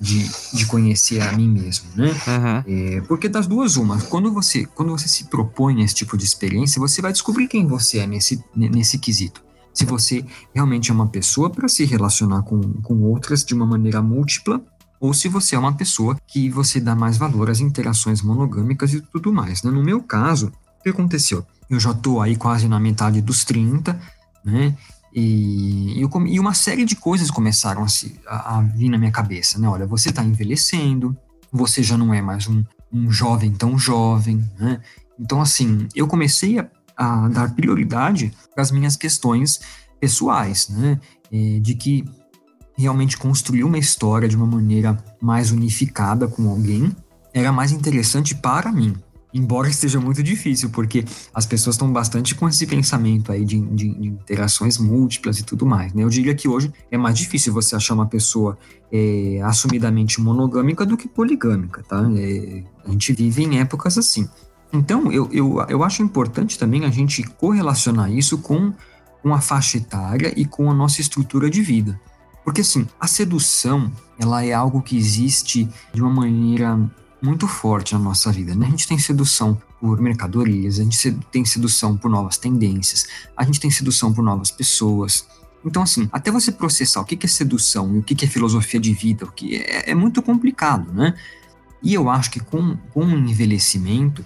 de, de conhecer a mim mesmo, né? Uhum. É, porque das duas, uma, quando você, quando você se propõe esse tipo de experiência, você vai descobrir quem você é nesse, nesse quesito. Se você realmente é uma pessoa para se relacionar com, com outras de uma maneira múltipla, ou se você é uma pessoa que você dá mais valor às interações monogâmicas e tudo mais. Né? No meu caso, o que aconteceu? Eu já estou aí quase na metade dos 30, né? E, e, uma série de coisas começaram a, se, a, a vir na minha cabeça, né? Olha, você está envelhecendo, você já não é mais um, um jovem tão jovem, né? Então, assim, eu comecei a, a dar prioridade para as minhas questões pessoais, né? E de que realmente construir uma história de uma maneira mais unificada com alguém era mais interessante para mim, Embora esteja muito difícil, porque as pessoas estão bastante com esse pensamento aí de, de, de, interações múltiplas e tudo mais, né? Eu diria que hoje é mais difícil você achar uma pessoa é, assumidamente monogâmica do que poligâmica, tá? É, a gente vive em épocas assim. Então, eu, eu, eu acho importante também a gente correlacionar isso com, com a faixa etária e com a nossa estrutura de vida. Porque, assim, a sedução, ela é algo que existe de uma maneira muito forte na nossa vida. Né? A gente tem sedução por mercadorias, a gente tem sedução por novas tendências, a gente tem sedução por novas pessoas. Então, assim, até você processar o que é sedução e o que é filosofia de vida, o que é, é muito complicado, né? E eu acho que com, com o envelhecimento,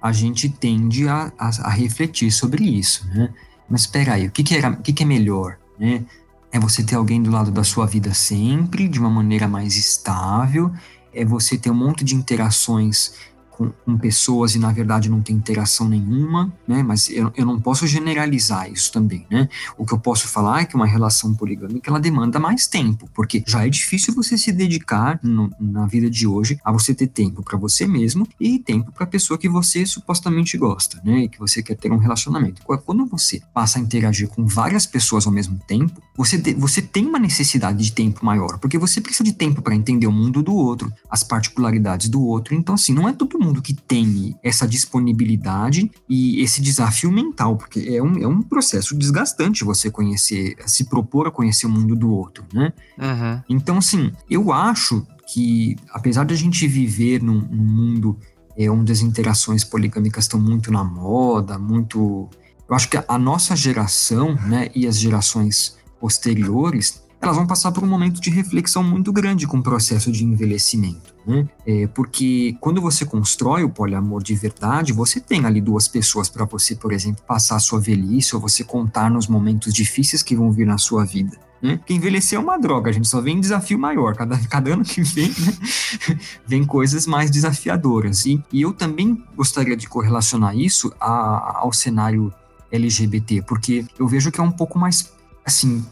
a gente tende a, a, a refletir sobre isso, né? Mas espera aí, o que, que, era, o que, que é melhor, né? É você ter alguém do lado da sua vida sempre, de uma maneira mais estável, é você ter um monte de interações com, com, pessoas e na verdade não tem interação nenhuma, né? Mas eu, eu não posso generalizar isso também, né? O que eu posso falar é que uma relação poligâmica ela demanda mais tempo, porque já é difícil você se dedicar no, na vida de hoje a você ter tempo para você mesmo e tempo para a pessoa que você supostamente gosta, né? E que você quer ter um relacionamento. Quando você passa a interagir com várias pessoas ao mesmo tempo, você, você tem uma necessidade de tempo maior, porque você precisa de tempo para entender o mundo do outro, as particularidades do outro. Então, assim, não é todo mundo que tem essa disponibilidade e esse desafio mental, porque é um, é um processo desgastante você conhecer, se propor a conhecer o mundo do outro, né? Uhum. Então, assim, eu acho que, apesar de a gente viver num, num mundo é, onde as interações poligâmicas estão muito na moda, muito. Eu acho que a nossa geração, né, e as gerações posteriores, elas vão passar por um momento de reflexão muito grande com o processo de envelhecimento. Né? É, porque quando você constrói o poliamor de verdade, você tem ali duas pessoas para você, por exemplo, passar a sua velhice ou você contar nos momentos difíceis que vão vir na sua vida. Né? Porque envelhecer é uma droga, a gente só vem desafio maior. Cada, cada ano que vem, né? vem coisas mais desafiadoras. E, e eu também gostaria de correlacionar isso a, ao cenário LGBT, porque eu vejo que é um pouco mais, assim,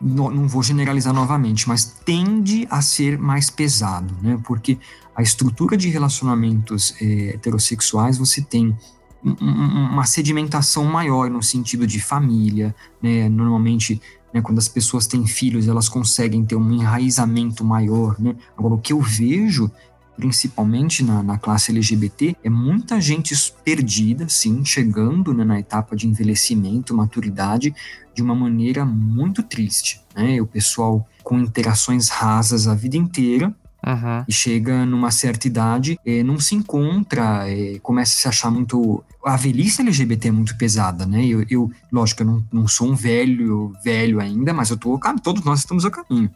não, não vou generalizar novamente, mas tende a ser mais pesado, né? Porque a estrutura de relacionamentos é, heterossexuais você tem uma sedimentação maior no sentido de família, né? Normalmente né, quando as pessoas têm filhos, elas conseguem ter um enraizamento maior. Né? Agora, o que eu vejo, principalmente na, na classe LGBT, é muita gente perdida, sim, chegando né, na etapa de envelhecimento, maturidade, de uma maneira muito triste. Né? O pessoal com interações rasas a vida inteira, Uhum. E chega numa certa idade, é, não se encontra, é, começa a se achar muito. A velhice LGBT é muito pesada, né? Eu, eu lógico, eu não, não sou um velho, velho ainda, mas eu tô. Todos nós estamos a caminho.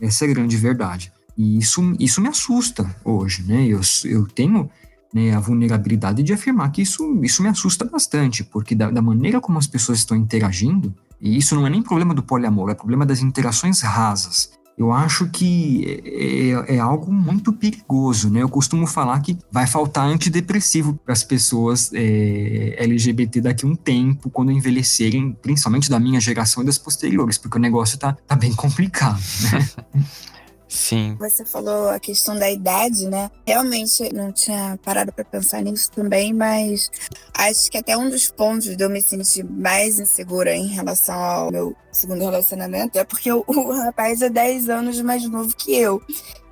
Essa é a grande verdade. E isso, isso me assusta hoje, né? Eu, eu tenho né, a vulnerabilidade de afirmar que isso, isso me assusta bastante, porque da, da maneira como as pessoas estão interagindo, e isso não é nem problema do poliamor, é problema das interações rasas eu acho que é, é, algo muito perigoso, né? Eu costumo falar que vai faltar antidepressivo para as pessoas é, LGBT daqui a um tempo, quando envelhecerem, principalmente da minha geração e das posteriores, porque o negócio tá, tá bem complicado, né? Sim. Você falou a questão da idade, né? Realmente não tinha parado para pensar nisso também, mas acho que até um dos pontos de eu me sentir mais insegura em relação ao meu segundo relacionamento é porque o, rapaz é 10 anos mais novo que eu.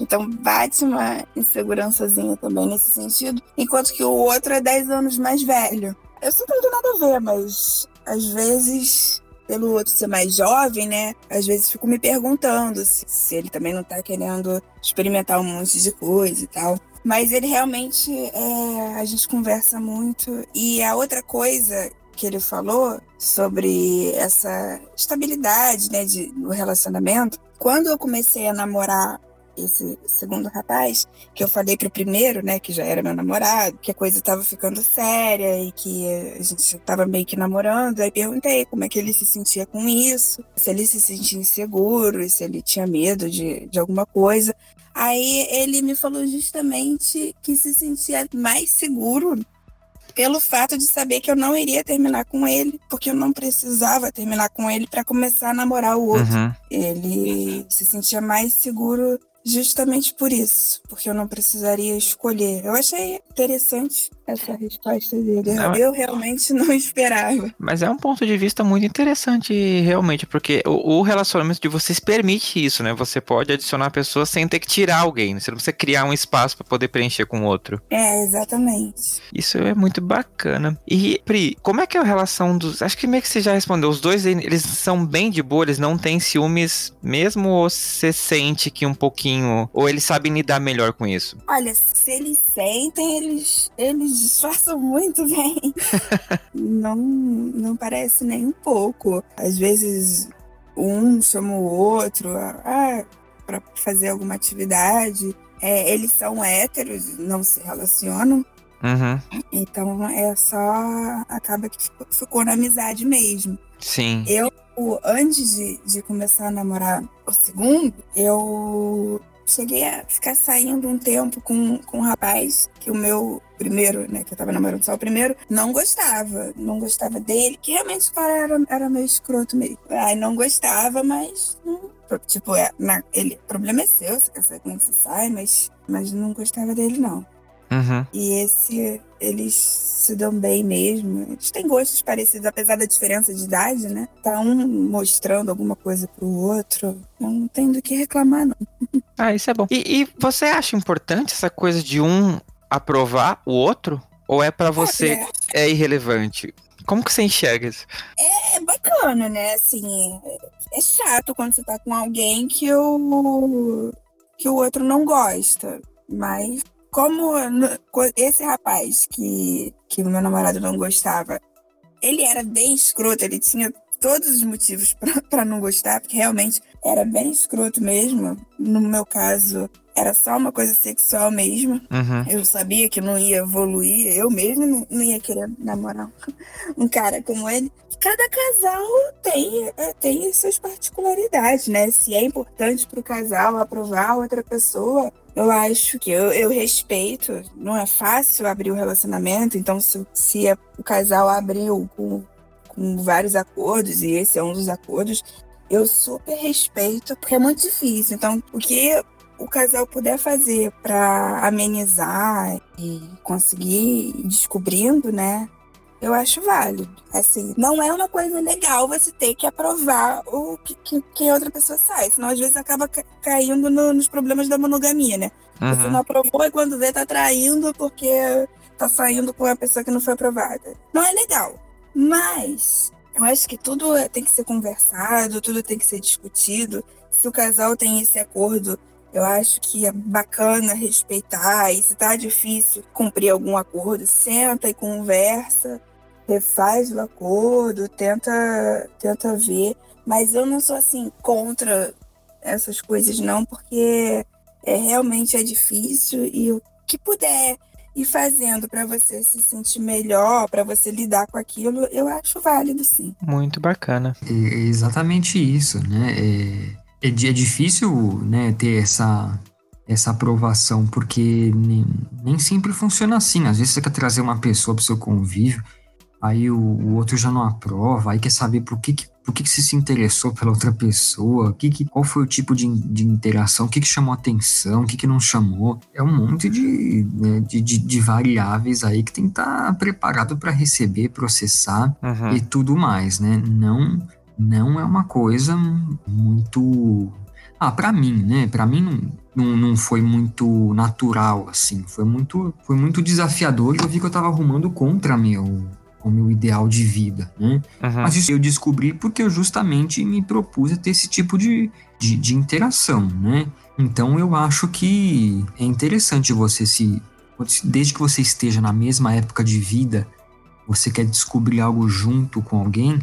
Então bate uma insegurançazinha também nesse sentido, enquanto que o outro é 10 anos mais velho. Eu não tem nada a ver, mas às vezes pelo outro ser mais jovem, né? Às vezes fico me perguntando se, se ele também não tá querendo experimentar um monte de coisa e tal. Mas ele realmente, é, a gente conversa muito. E a outra coisa que ele falou sobre essa estabilidade, né, de, do relacionamento, quando eu comecei a namorar esse segundo rapaz, que eu falei pro primeiro, né, que já era meu namorado, que a coisa tava ficando séria e que a gente tava meio que namorando. Aí perguntei como é que ele se sentia com isso, se ele se sentia inseguro, se ele tinha medo de, de alguma coisa. Aí ele me falou justamente que se sentia mais seguro pelo fato de saber que eu não iria terminar com ele, porque eu não precisava terminar com ele para começar a namorar o outro. Uhum. Ele se sentia mais seguro justamente por isso, porque eu não precisaria escolher. Eu achei interessante essa resposta dele. Não, eu realmente não esperava. Mas é um ponto de vista muito interessante, realmente, porque o, o, relacionamento de vocês permite isso, né? Você pode adicionar pessoas sem ter que tirar alguém. Né? Você não precisa criar um espaço para poder preencher com outro. É, exatamente. Isso é muito bacana. E, Pri, como é que é a relação dos. Acho que meio que você já respondeu. Os dois, eles são bem de boa, eles não têm ciúmes mesmo, ou você sente que um pouquinho. Ou eles sabem lidar melhor com isso? Olha, se eles sentem, eles, eles disfarçam muito bem. não, não parece nem um pouco. Às vezes um chama o outro ah, para fazer alguma atividade. É, eles são héteros, não se relacionam. Uhum. Então é só. Acaba que ficou, ficou na amizade mesmo. Sim. Eu, antes de, de começar a namorar o segundo, eu cheguei a ficar saindo um tempo com, com um rapaz que o meu primeiro, né, que eu tava namorando só o primeiro, não gostava. Não gostava dele, que realmente o cara era, era meio escroto mesmo. Aí não gostava, mas tipo, é, na, ele, o problema é seu, você quer saber como você sai, mas, mas não gostava dele, não. Uhum. E esse, eles se dão bem mesmo. Eles têm gostos parecidos, apesar da diferença de idade, né? Tá um mostrando alguma coisa pro outro. Não tem do que reclamar, não. Ah, isso é bom. E, e você acha importante essa coisa de um aprovar o outro? Ou é para você é. é irrelevante? Como que você enxerga isso? É bacana, né? Assim, é chato quando você tá com alguém que o, que o outro não gosta. Mas como esse rapaz que, que o meu namorado não gostava, ele era bem escroto, ele tinha todos os motivos para não gostar, porque realmente era bem escroto mesmo. No meu caso, era só uma coisa sexual mesmo. Uhum. Eu sabia que não ia evoluir, eu mesmo não, ia querer namorar um cara como ele. Cada casal tem, é, tem suas particularidades, né? Se é importante para o casal aprovar outra pessoa, eu acho que eu, eu respeito. Não é fácil abrir o relacionamento, então se, se é, o casal abriu com, com vários acordos, e esse é um dos acordos, eu super respeito, porque é muito difícil. Então, o que o casal puder fazer para amenizar e conseguir ir descobrindo, né? Eu acho válido. Assim, não é uma coisa legal você ter que aprovar o que, que, que outra pessoa sai. Senão, às vezes, acaba caindo no, nos problemas da monogamia, né? Uhum. Você não aprovou e quando vê, tá traindo porque tá saindo com a pessoa que não foi aprovada. Não é legal. Mas eu acho que tudo tem que ser conversado, tudo tem que ser discutido. Se o casal tem esse acordo eu acho que é bacana respeitar, e se tá difícil cumprir algum acordo, senta e conversa, refaz o acordo, tenta, tenta ver. Mas eu não sou assim contra essas coisas, não, porque é, realmente é difícil e o que puder ir fazendo para você se sentir melhor, para você lidar com aquilo, eu acho válido, sim. Muito bacana. É, é exatamente isso, né? É é, é difícil né, ter essa, essa aprovação, porque nem, nem sempre funciona assim. Às vezes você quer trazer uma pessoa para o seu convívio, aí o, o, outro já não aprova, aí quer saber por que, que por que, que você se interessou pela outra pessoa, que, que, qual foi o tipo de, de interação, o que, que chamou atenção, o que, que não chamou. É um monte de, né, de, de, de, variáveis aí que tem que estar tá preparado para receber, processar uhum. e tudo mais, né? Não não é uma coisa muito. Ah, para mim, né? Para mim não, não, não foi muito natural, assim. Foi muito, foi muito desafiador e eu vi que eu tava arrumando contra meu, o meu ideal de vida, né? Uhum. Mas isso eu descobri porque eu justamente me propus a ter esse tipo de, de, de interação, né? Então eu acho que é interessante você se. Desde que você esteja na mesma época de vida, você quer descobrir algo junto com alguém,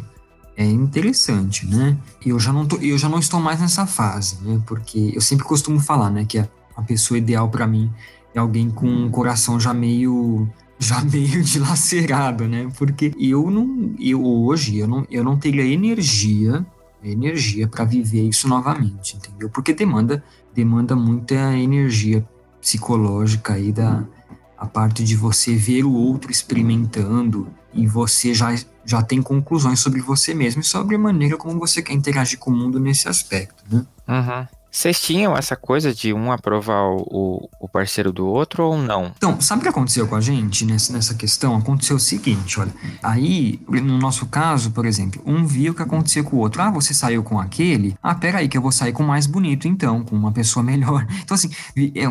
é interessante, né? E eu já não tô, eu já não estou mais nessa fase, né? Porque eu sempre costumo falar, né, que a, a pessoa ideal para mim é alguém com um coração já meio já meio dilacerado, né? Porque eu não, eu hoje eu não, eu não teria energia, energia para viver isso novamente, entendeu? Porque demanda demanda muita energia psicológica aí da a parte de você ver o outro experimentando e você já já tem conclusões sobre você mesmo e sobre a maneira como você quer interagir com o mundo nesse aspecto, né? Uhum. Vocês tinham essa coisa de um aprovar o, o parceiro do outro ou não? Então, sabe o que aconteceu com a gente nessa, nessa questão? Aconteceu o seguinte, olha. Aí, no nosso caso, por exemplo, um viu o que aconteceu com o outro. Ah, você saiu com aquele? Ah, peraí, que eu vou sair com o mais bonito, então, com uma pessoa melhor. Então, assim, é,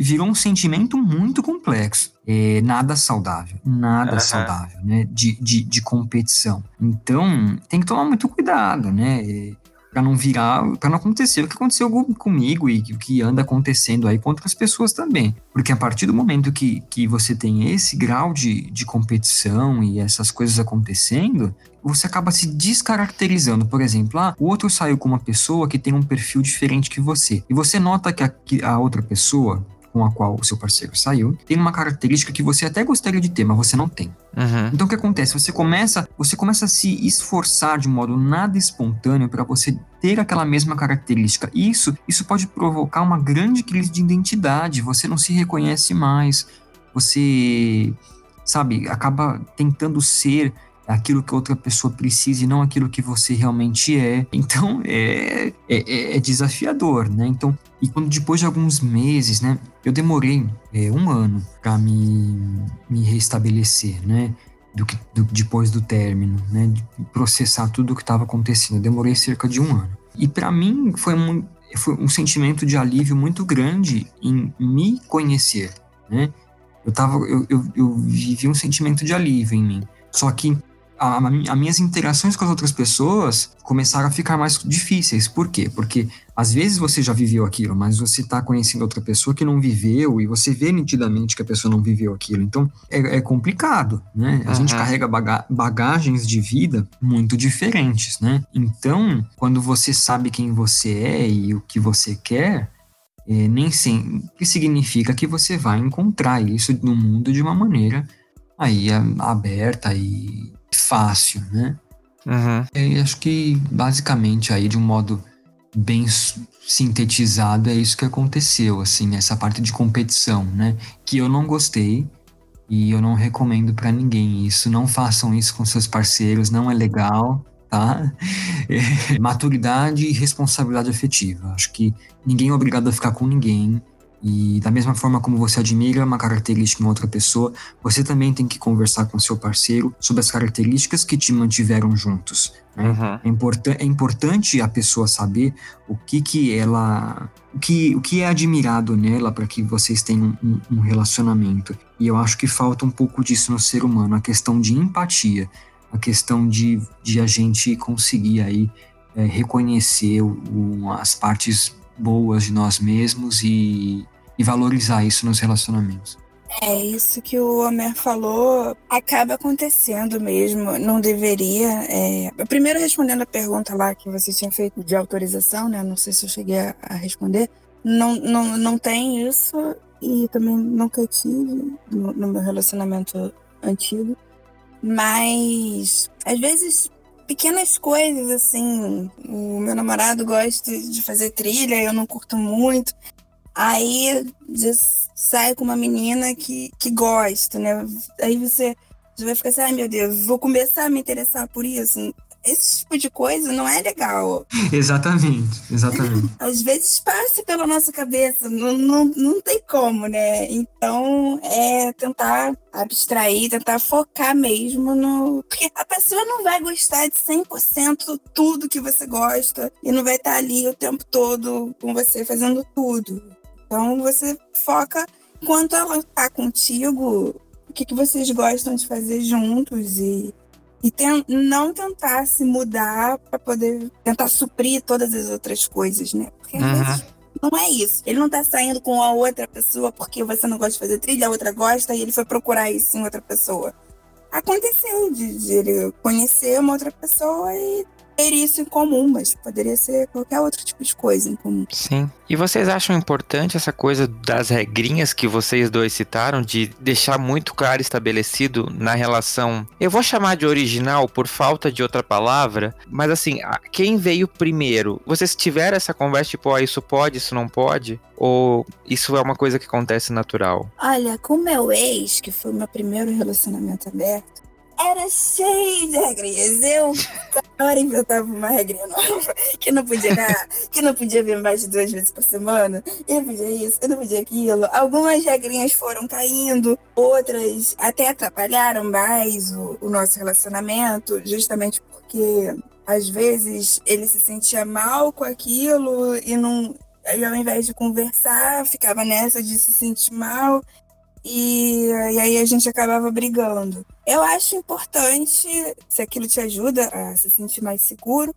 virou um sentimento muito complexo. É, nada saudável, nada uhum. saudável, né? De, de, de competição. Então, tem que tomar muito cuidado, né? Para não virar, para não acontecer o que aconteceu comigo e o que anda acontecendo aí com outras pessoas também. Porque a partir do momento que, que você tem esse grau de, de competição e essas coisas acontecendo, você acaba se descaracterizando. Por exemplo, ah, o outro saiu com uma pessoa que tem um perfil diferente que você. E você nota que a, que a outra pessoa, com a qual o seu parceiro saiu, tem uma característica que você até gostaria de ter, mas você não tem. Uhum. Então o que acontece? Você começa, você começa a se esforçar de modo nada espontâneo para você ter aquela mesma característica. Isso, isso pode provocar uma grande crise de identidade. Você não se reconhece mais. Você, sabe, acaba tentando ser aquilo que outra pessoa precisa e não aquilo que você realmente é. Então é, é, é desafiador, né? Então, e quando depois de alguns meses, né? Eu demorei é, um ano para me, me restabelecer, né? Do que, do, depois do término, né? De processar tudo o que estava acontecendo. Eu demorei cerca de um ano. E para mim foi um, foi um sentimento de alívio muito grande em me conhecer, né? eu tava, eu, eu, eu vivi um sentimento de alívio em mim. Só que as minhas interações com as outras pessoas começaram a ficar mais difíceis. Por quê? Porque às vezes você já viveu aquilo, mas você está conhecendo outra pessoa que não viveu e você vê nitidamente que a pessoa não viveu aquilo. Então é, é complicado, né? A uhum. gente carrega baga bagagens de vida muito diferentes, né? Então, quando você sabe quem você é e o que você quer, é, nem sempre significa que você vai encontrar isso no mundo de uma maneira aí aberta e fácil, né? Uhum. E acho que basicamente aí de um modo bem sintetizado é isso que aconteceu, assim, essa parte de competição, né? Que eu não gostei e eu não recomendo para ninguém isso. Não façam isso com seus parceiros, não é legal, tá? É, maturidade e responsabilidade afetiva. Acho que ninguém é obrigado a ficar com ninguém. E da mesma forma como você admira uma característica em outra pessoa, você também tem que conversar com seu parceiro sobre as características que te mantiveram juntos. Né? Uhum. É, import é importante a pessoa saber o que que ela, o que, o que é admirado nela para que vocês tenham um, um relacionamento. E eu acho que falta um pouco disso no ser humano, a questão de empatia, a questão de, de a gente conseguir aí é, reconhecer o, as partes boas de nós mesmos e, e valorizar isso nos relacionamentos. É isso que o Homer falou, acaba acontecendo mesmo, não deveria. É... Primeiro, respondendo a pergunta lá que você tinha feito de autorização, né? Não sei se eu cheguei a responder. Não, não, não tem isso e também nunca tive no, no meu relacionamento antigo. Mas, às vezes, pequenas coisas, assim. O meu namorado gosta de fazer trilha, eu não curto muito. Aí sai com uma menina que, que gosta, né? Aí você, vai ficar assim, ai meu Deus, vou começar a me interessar por isso esse tipo de coisa não é legal. Exatamente, exatamente. Às vezes passa pela nossa cabeça, não, não, não tem como, né? Então é tentar abstrair, tentar focar mesmo no. Porque a pessoa não vai gostar de 100% tudo que você gosta e não vai estar ali o tempo todo com você fazendo tudo. Então você foca enquanto ela tá contigo, o que, que vocês gostam de fazer juntos e e tem, não tentar se mudar para poder tentar suprir todas as outras coisas, né? Porque uhum. vezes, não é isso. Ele não tá saindo com a outra pessoa porque você não gosta de fazer trilha, a outra gosta e ele foi procurar isso em outra pessoa. Aconteceu de, de ele conhecer uma outra pessoa e ter isso em comum, mas poderia ser qualquer outro tipo de coisa em comum. Sim. E vocês acham importante essa coisa das regrinhas que vocês dois citaram, de deixar muito claro estabelecido na relação? Eu vou chamar de original por falta de outra palavra, mas assim, quem veio primeiro? Vocês tiveram essa conversa tipo, oh, isso pode, isso não pode? Ou isso é uma coisa que acontece natural? Olha, com meu ex, que foi o meu primeiro relacionamento aberto, era cheio de regrinhas. Eu, na hora inventava uma regrinha nova, que não podia dar, que não podia vir mais de duas vezes por semana. Eu podia isso, eu não podia aquilo. Algumas regrinhas foram caindo, outras até atrapalharam mais o, o nosso relacionamento, justamente porque às vezes ele se sentia mal com aquilo e não. Aí, ao invés de conversar, ficava nessa de se sentir mal e, e aí a gente acabava brigando. Eu acho importante, se aquilo te ajuda a se sentir mais seguro,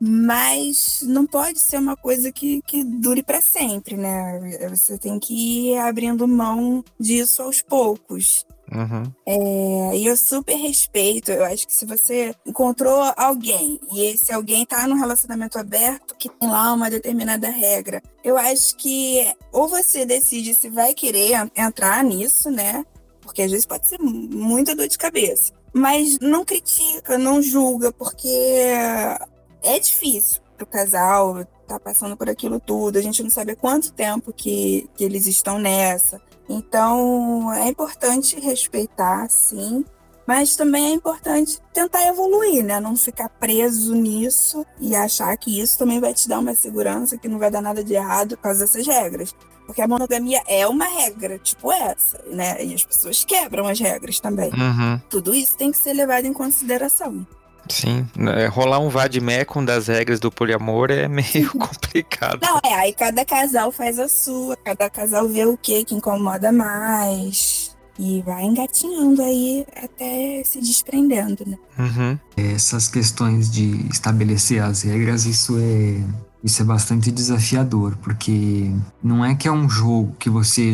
mas não pode ser uma coisa que, que dure para sempre, né? Você tem que ir abrindo mão disso aos poucos. Uhum. É, e eu super respeito. Eu acho que se você encontrou alguém e esse alguém tá num relacionamento aberto que tem lá uma determinada regra, eu acho que ou você decide se vai querer entrar nisso, né? Porque às vezes pode ser muita dor de cabeça. Mas não critica, não julga, porque é difícil pro casal tá passando por aquilo tudo. A gente não sabe quanto tempo que, que eles estão nessa. Então, é importante respeitar, sim, mas também é importante tentar evoluir, né? Não ficar preso nisso e achar que isso também vai te dar uma segurança, que não vai dar nada de errado por causa dessas regras. Porque a monogamia é uma regra, tipo essa, né? E as pessoas quebram as regras também. Uhum. Tudo isso tem que ser levado em consideração. Sim, né, rolar um vademecum das regras do poliamor é meio complicado. Não, é, aí cada casal faz a sua, cada casal vê o que que incomoda mais. E vai engatinhando aí até se desprendendo, né? Uhum. Essas questões de estabelecer as regras, isso é isso é bastante desafiador, porque não é que é um jogo que você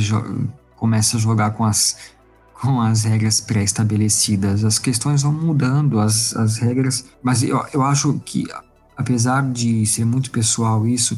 começa a jogar com as, com as regras pré-estabelecidas. As questões vão mudando, as, as regras. Mas eu, eu acho que, apesar de ser muito pessoal isso,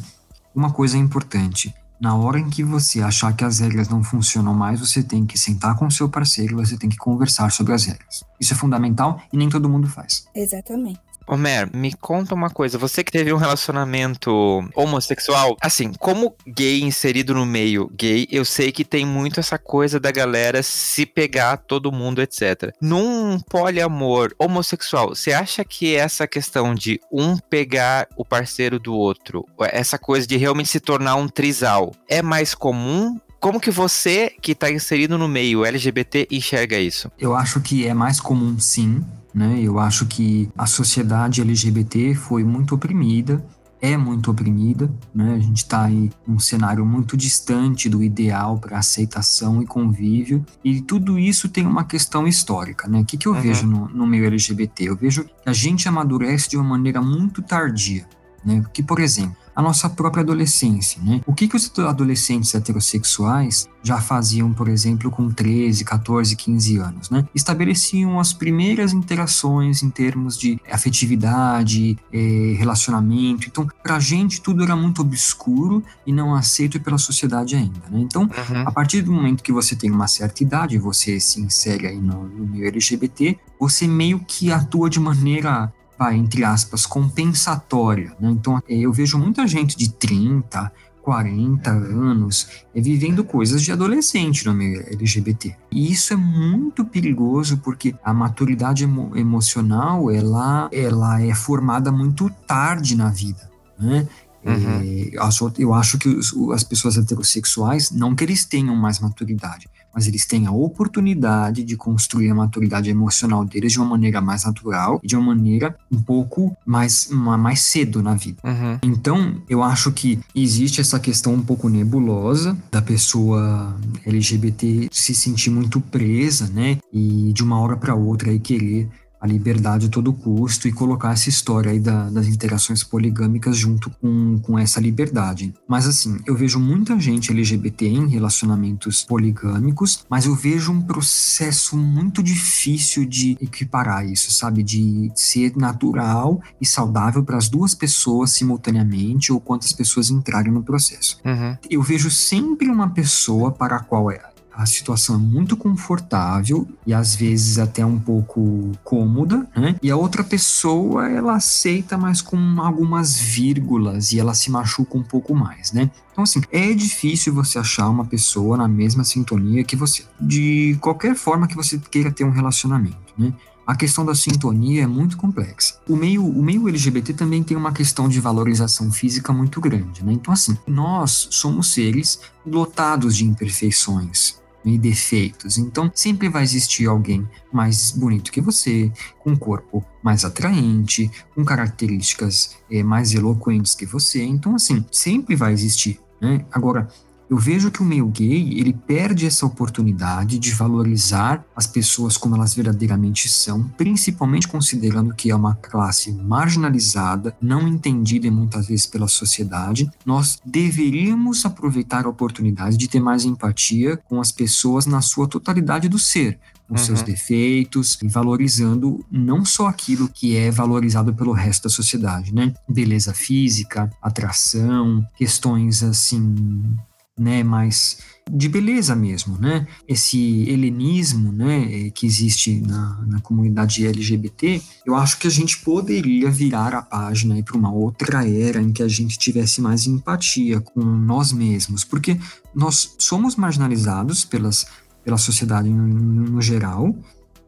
uma coisa é importante. Na hora em que você achar que as regras não funcionam mais, você tem que sentar com o seu parceiro, você tem que conversar sobre as regras. Isso é fundamental e nem todo mundo faz. Exatamente. Homer, me conta uma coisa. Você que teve um relacionamento homossexual, assim, como gay inserido no meio gay, eu sei que tem muito essa coisa da galera se pegar todo mundo, etc. Num poliamor homossexual, você acha que essa questão de um pegar o parceiro do outro, essa coisa de realmente se tornar um trisal, é mais comum como que você, que está inserido no meio LGBT, enxerga isso? Eu acho que é mais comum, sim. Né? Eu acho que a sociedade LGBT foi muito oprimida, é muito oprimida, né? A gente está em um cenário muito distante do ideal para aceitação e convívio, e tudo isso tem uma questão histórica, né? O que, que eu uhum. vejo no, no meio LGBT? Eu vejo que a gente amadurece de uma maneira muito tardia, né? Que, por exemplo, a nossa própria adolescência, né? O que, que os adolescentes heterossexuais já faziam, por exemplo, com 13, 14, 15 anos, né? Estabeleciam as primeiras interações em termos de afetividade, eh, relacionamento. Então, pra gente tudo era muito obscuro e não aceito pela sociedade ainda, né? Então, uhum. a partir do momento que você tem uma certa idade, você se insere aí no, no meio LGBT, você meio que atua de maneira vai, entre aspas, compensatória. Né? Então, é, eu vejo muita gente de 30, 40 anos é, vivendo coisas de adolescente no meio LGBT. E isso é muito perigoso porque a maturidade emo emocional ela, ela é formada muito tarde na vida. Né? Uhum. É, eu acho que os, as pessoas heterossexuais, não que eles tenham mais maturidade, mas eles têm a oportunidade de construir a maturidade emocional deles de uma maneira mais natural e de uma maneira um pouco mais, mais cedo na vida. Uhum. Então, eu acho que existe essa questão um pouco nebulosa da pessoa LGBT se sentir muito presa, né? E de uma hora para outra aí querer a liberdade a todo custo e colocar essa história aí da, das interações poligâmicas junto com, com essa liberdade. Mas assim, eu vejo muita gente LGBT em relacionamentos poligâmicos, mas eu vejo um processo muito difícil de equiparar isso, sabe? De ser natural e saudável para as duas pessoas simultaneamente ou quantas pessoas entrarem no processo. Uhum. Eu vejo sempre uma pessoa para a qual é a situação é muito confortável e às vezes até um pouco cômoda, né? E a outra pessoa ela aceita, mas com algumas vírgulas e ela se machuca um pouco mais, né? Então, assim, é difícil você achar uma pessoa na mesma sintonia que você, de qualquer forma que você queira ter um relacionamento, né? a questão da sintonia é muito complexa. O meio, o meio LGBT também tem uma questão de valorização física muito grande, né? Então, assim, nós somos seres lotados de imperfeições e defeitos. Então, sempre vai existir alguém mais bonito que você, com um corpo mais atraente, com características é, mais eloquentes que você. Então, assim, sempre vai existir. Né? Agora, eu vejo que o meio gay ele perde essa oportunidade de valorizar as pessoas como elas verdadeiramente são, principalmente considerando que é uma classe marginalizada, não entendida muitas vezes pela sociedade. Nós deveríamos aproveitar a oportunidade de ter mais empatia com as pessoas na sua totalidade do ser, com uhum. seus defeitos e valorizando não só aquilo que é valorizado pelo resto da sociedade, né? Beleza física, atração, questões assim né, mais de beleza mesmo, né? Esse helenismo, né, que existe na, na comunidade LGBT, eu acho que a gente poderia virar a página para uma outra era em que a gente tivesse mais empatia com nós mesmos, porque nós somos marginalizados pelas, pela sociedade no, no geral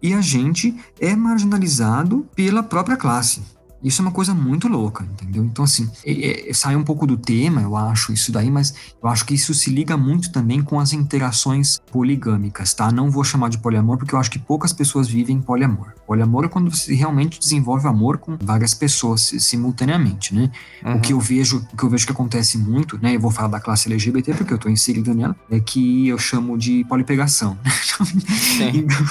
e a gente é marginalizado pela própria classe. Isso é uma coisa muito louca, entendeu? Então, assim, é, é, sai um pouco do tema, eu acho, isso daí, mas eu acho que isso se liga muito também com as interações poligâmicas, tá? Não vou chamar de poliamor, porque eu acho que poucas pessoas vivem poliamor. Poliamor é quando você realmente desenvolve amor com várias pessoas simultaneamente, né? Uhum. O que eu vejo, o que eu vejo que acontece muito, né? Eu vou falar da classe LGBT porque eu tô inserido nela, é que eu chamo de polipegação. então,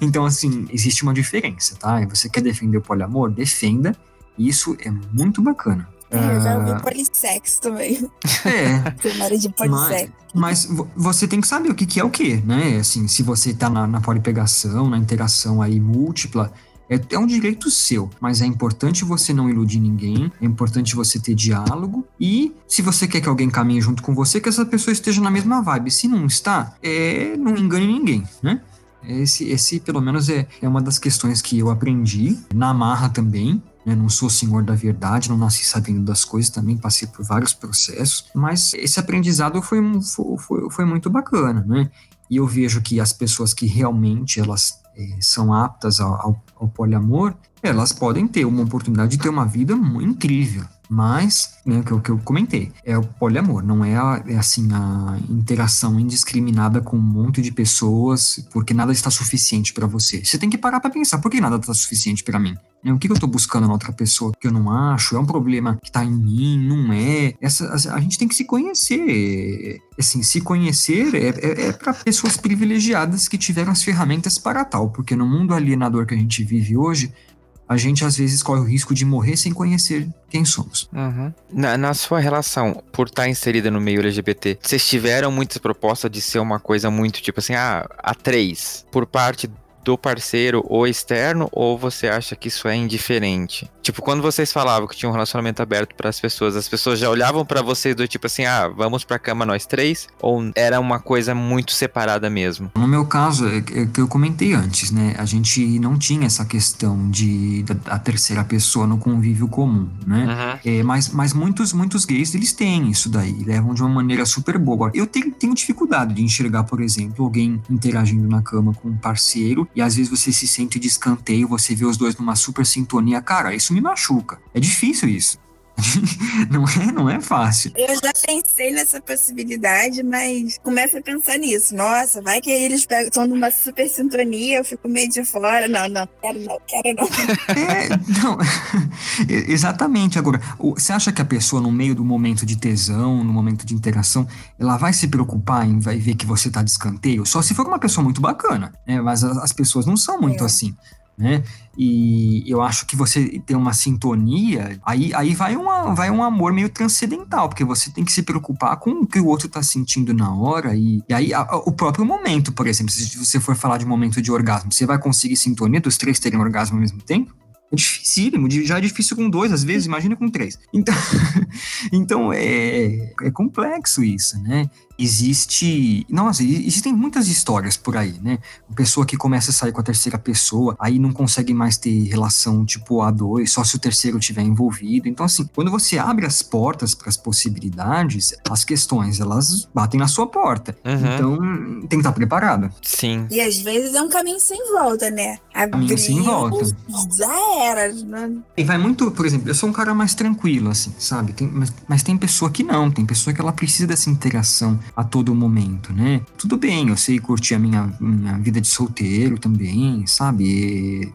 então, assim, existe uma diferença, tá? Você quer defender o poliamor? Defenda isso é muito bacana. É, eu já ouvi uh, polissex também. É. Cenário de polissex. Mas, mas, você tem que saber o que, que é o que, né? Assim, se você tá na, na polipegação, na interação aí múltipla, é, é, um direito seu, mas é importante você não iludir ninguém, é importante você ter diálogo e se você quer que alguém caminhe junto com você, que essa pessoa esteja na mesma vibe. Se não está, é, não engane ninguém, né? Esse, esse pelo menos, é, é uma das questões que eu aprendi na marra também. Né? Não sou senhor da verdade, não nasci sabendo das coisas, também passei por vários processos, mas esse aprendizado foi, foi, foi muito bacana, né? E eu vejo que as pessoas que realmente elas é, são aptas ao, ao, ao poliamor, elas podem ter uma oportunidade de ter uma vida incrível, mas, né, que, que eu comentei, é o poliamor, não é, a, é assim a interação indiscriminada com um monte de pessoas, porque nada está suficiente para você. Você tem que parar para pensar, por que nada está suficiente para mim? Né, o que, que eu estou buscando na outra pessoa que eu não acho? É um problema que está em mim? Não é? Essa, a, gente tem que se conhecer. Assim, se conhecer é, é, é para pessoas privilegiadas que tiveram as ferramentas para tal, porque no mundo alienador que a gente vive hoje, a gente às vezes corre o risco de morrer sem conhecer quem somos. Uhum. Na, na, sua relação, por estar inserida no meio LGBT, vocês tiveram muitas propostas de ser uma coisa muito tipo assim, ah, a três, por parte do parceiro ou externo, ou você acha que isso é indiferente? Tipo, quando vocês falavam que tinha um relacionamento aberto para as pessoas, as pessoas já olhavam para vocês do tipo assim, ah, vamos pra cama nós três? Ou era uma coisa muito separada mesmo? No meu caso, é, é que eu comentei antes, né? A gente não tinha essa questão de a terceira pessoa no convívio comum, né? Uhum. É, mas, mas muitos, muitos gays, eles têm isso daí, levam de uma maneira super boa. Eu tenho, tenho dificuldade de enxergar, por exemplo, alguém interagindo na cama com um parceiro e às vezes você se sente de escanteio, você vê os dois numa super sintonia. Cara, isso me me machuca. É difícil isso. não, é, não é fácil. Eu já pensei nessa possibilidade, mas começo a pensar nisso. Nossa, vai que eles estão numa super sintonia, eu fico meio de fora. Não, não, quero não, quero não. É, não. Exatamente. Agora, você acha que a pessoa, no meio do momento de tesão, no momento de interação, ela vai se preocupar em vai ver que você tá de escanteio? Só se for uma pessoa muito bacana, né? Mas as, as pessoas não são muito é. assim né? E eu acho que você tem uma sintonia, aí, aí vai, uma, vai um amor meio transcendental, porque você tem que se preocupar com o que o outro está sentindo na hora, e, e aí a, o próprio momento, por exemplo, se você for falar de momento de orgasmo, você vai conseguir sintonia dos três terem orgasmo ao mesmo tempo? É dificílimo, já é difícil com dois, às vezes, imagina com três. Então, então é, é complexo isso, né? Existe. Nossa, existem muitas histórias por aí, né? Uma pessoa que começa a sair com a terceira pessoa, aí não consegue mais ter relação tipo A2, só se o terceiro estiver envolvido. Então, assim, quando você abre as portas para as possibilidades, as questões elas batem na sua porta. Uhum. Então, tem que estar preparado. Sim. E às vezes é um caminho sem volta, né? Abrir, caminho sem volta. Já era. Né? E vai muito, por exemplo, eu sou um cara mais tranquilo, assim, sabe? Tem, mas, mas tem pessoa que não, tem pessoa que ela precisa dessa interação a todo momento, né? Tudo bem, eu sei curtir a minha, minha vida de solteiro também, sabe?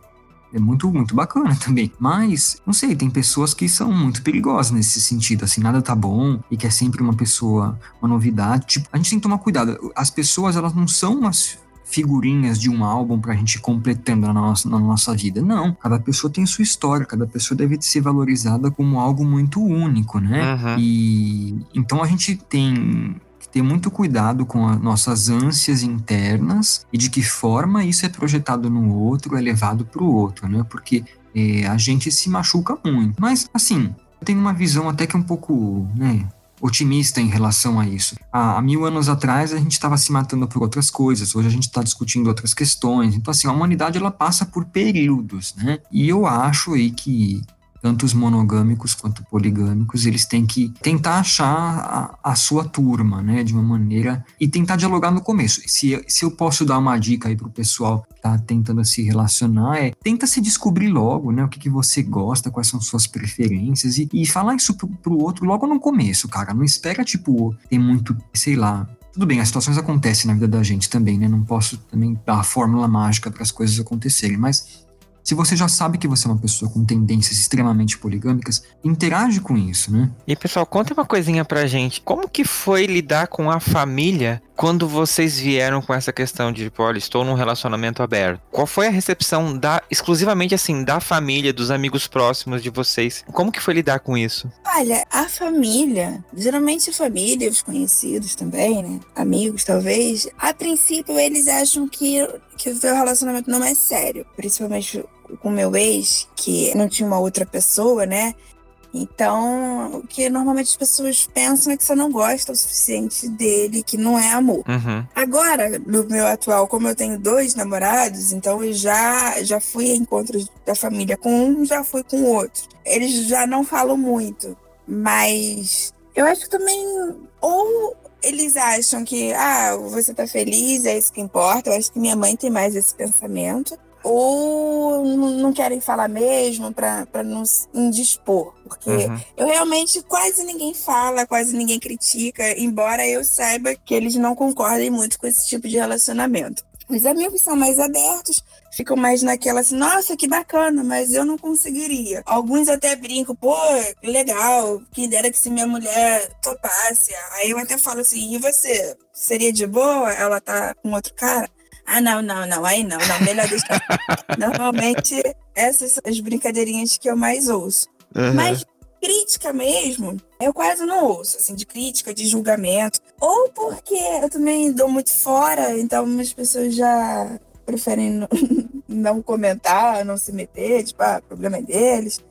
é muito, muito bacana também. Mas, não sei, tem pessoas que são muito perigosas nesse sentido, assim, nada tá bom e que é sempre uma pessoa, uma novidade. Tipo, a gente tem que tomar cuidado. As pessoas, elas não são umas figurinhas de um álbum pra gente completando na nossa, na nossa vida. Não. Cada pessoa tem sua história, cada pessoa deve ser valorizada como algo muito único, né? Uhum. E então a gente tem ter muito cuidado com as nossas ânsias internas e de que forma isso é projetado no outro, é levado para o outro, né? Porque é, a gente se machuca muito. Mas, assim, eu tenho uma visão até que um pouco, né? otimista em relação a isso. Há, há mil anos atrás a gente estava se matando por outras coisas, hoje a gente está discutindo outras questões. Então, assim, a humanidade ela passa por períodos, né? E eu acho aí que tanto os monogâmicos quanto poligâmicos, eles têm que tentar achar a, a, sua turma, né, de uma maneira e tentar dialogar no começo. Se, se eu posso dar uma dica aí pro pessoal que tá tentando se relacionar, é tenta se descobrir logo, né, o que, que você gosta, quais são suas preferências e, e falar isso pro, pro outro logo no começo, cara. Não espera, tipo, ter muito, sei lá, tudo bem, as situações acontecem na vida da gente também, né? Não posso também dar a fórmula mágica para as coisas acontecerem, mas se você já sabe que você é uma pessoa com tendências extremamente poligâmicas, interage com isso, né? E pessoal, conta uma coisinha pra gente. Como que foi lidar com a família quando vocês vieram com essa questão de, tipo, olha, estou num relacionamento aberto? Qual foi a recepção da exclusivamente assim da família, dos amigos próximos de vocês? Como que foi lidar com isso? Olha, a família, geralmente a família, os conhecidos também, né? Amigos, talvez. A princípio, eles acham que que o relacionamento não é sério, principalmente com meu ex, que não tinha uma outra pessoa, né? Então, o que normalmente as pessoas pensam é que você não gosta o suficiente dele, que não é amor. Uhum. Agora, no meu atual, como eu tenho dois namorados, então eu já, já fui a encontros da família com um, já fui com o outro. Eles já não falam muito, mas eu acho que também, ou eles acham que, ah, você tá feliz, é isso que importa. Eu acho que minha mãe tem mais esse pensamento. Ou não querem falar mesmo para não indispor. Porque uhum. eu realmente quase ninguém fala, quase ninguém critica, embora eu saiba que eles não concordem muito com esse tipo de relacionamento. Os amigos são mais abertos, ficam mais naquela assim, nossa, que bacana, mas eu não conseguiria. Alguns até brincam, pô, legal, quem dera que se minha mulher topasse. Aí eu até falo assim, e você? Seria de boa ela tá com outro cara? Ah, não, não, não, aí não, não, melhor deixar. Normalmente, essas são as brincadeirinhas que eu mais ouço. Uhum. Mas crítica mesmo, eu quase não ouço, assim, de crítica, de julgamento. Ou porque eu também dou muito fora, então as pessoas já preferem não, não comentar, não se meter, tipo, ah, problema é deles.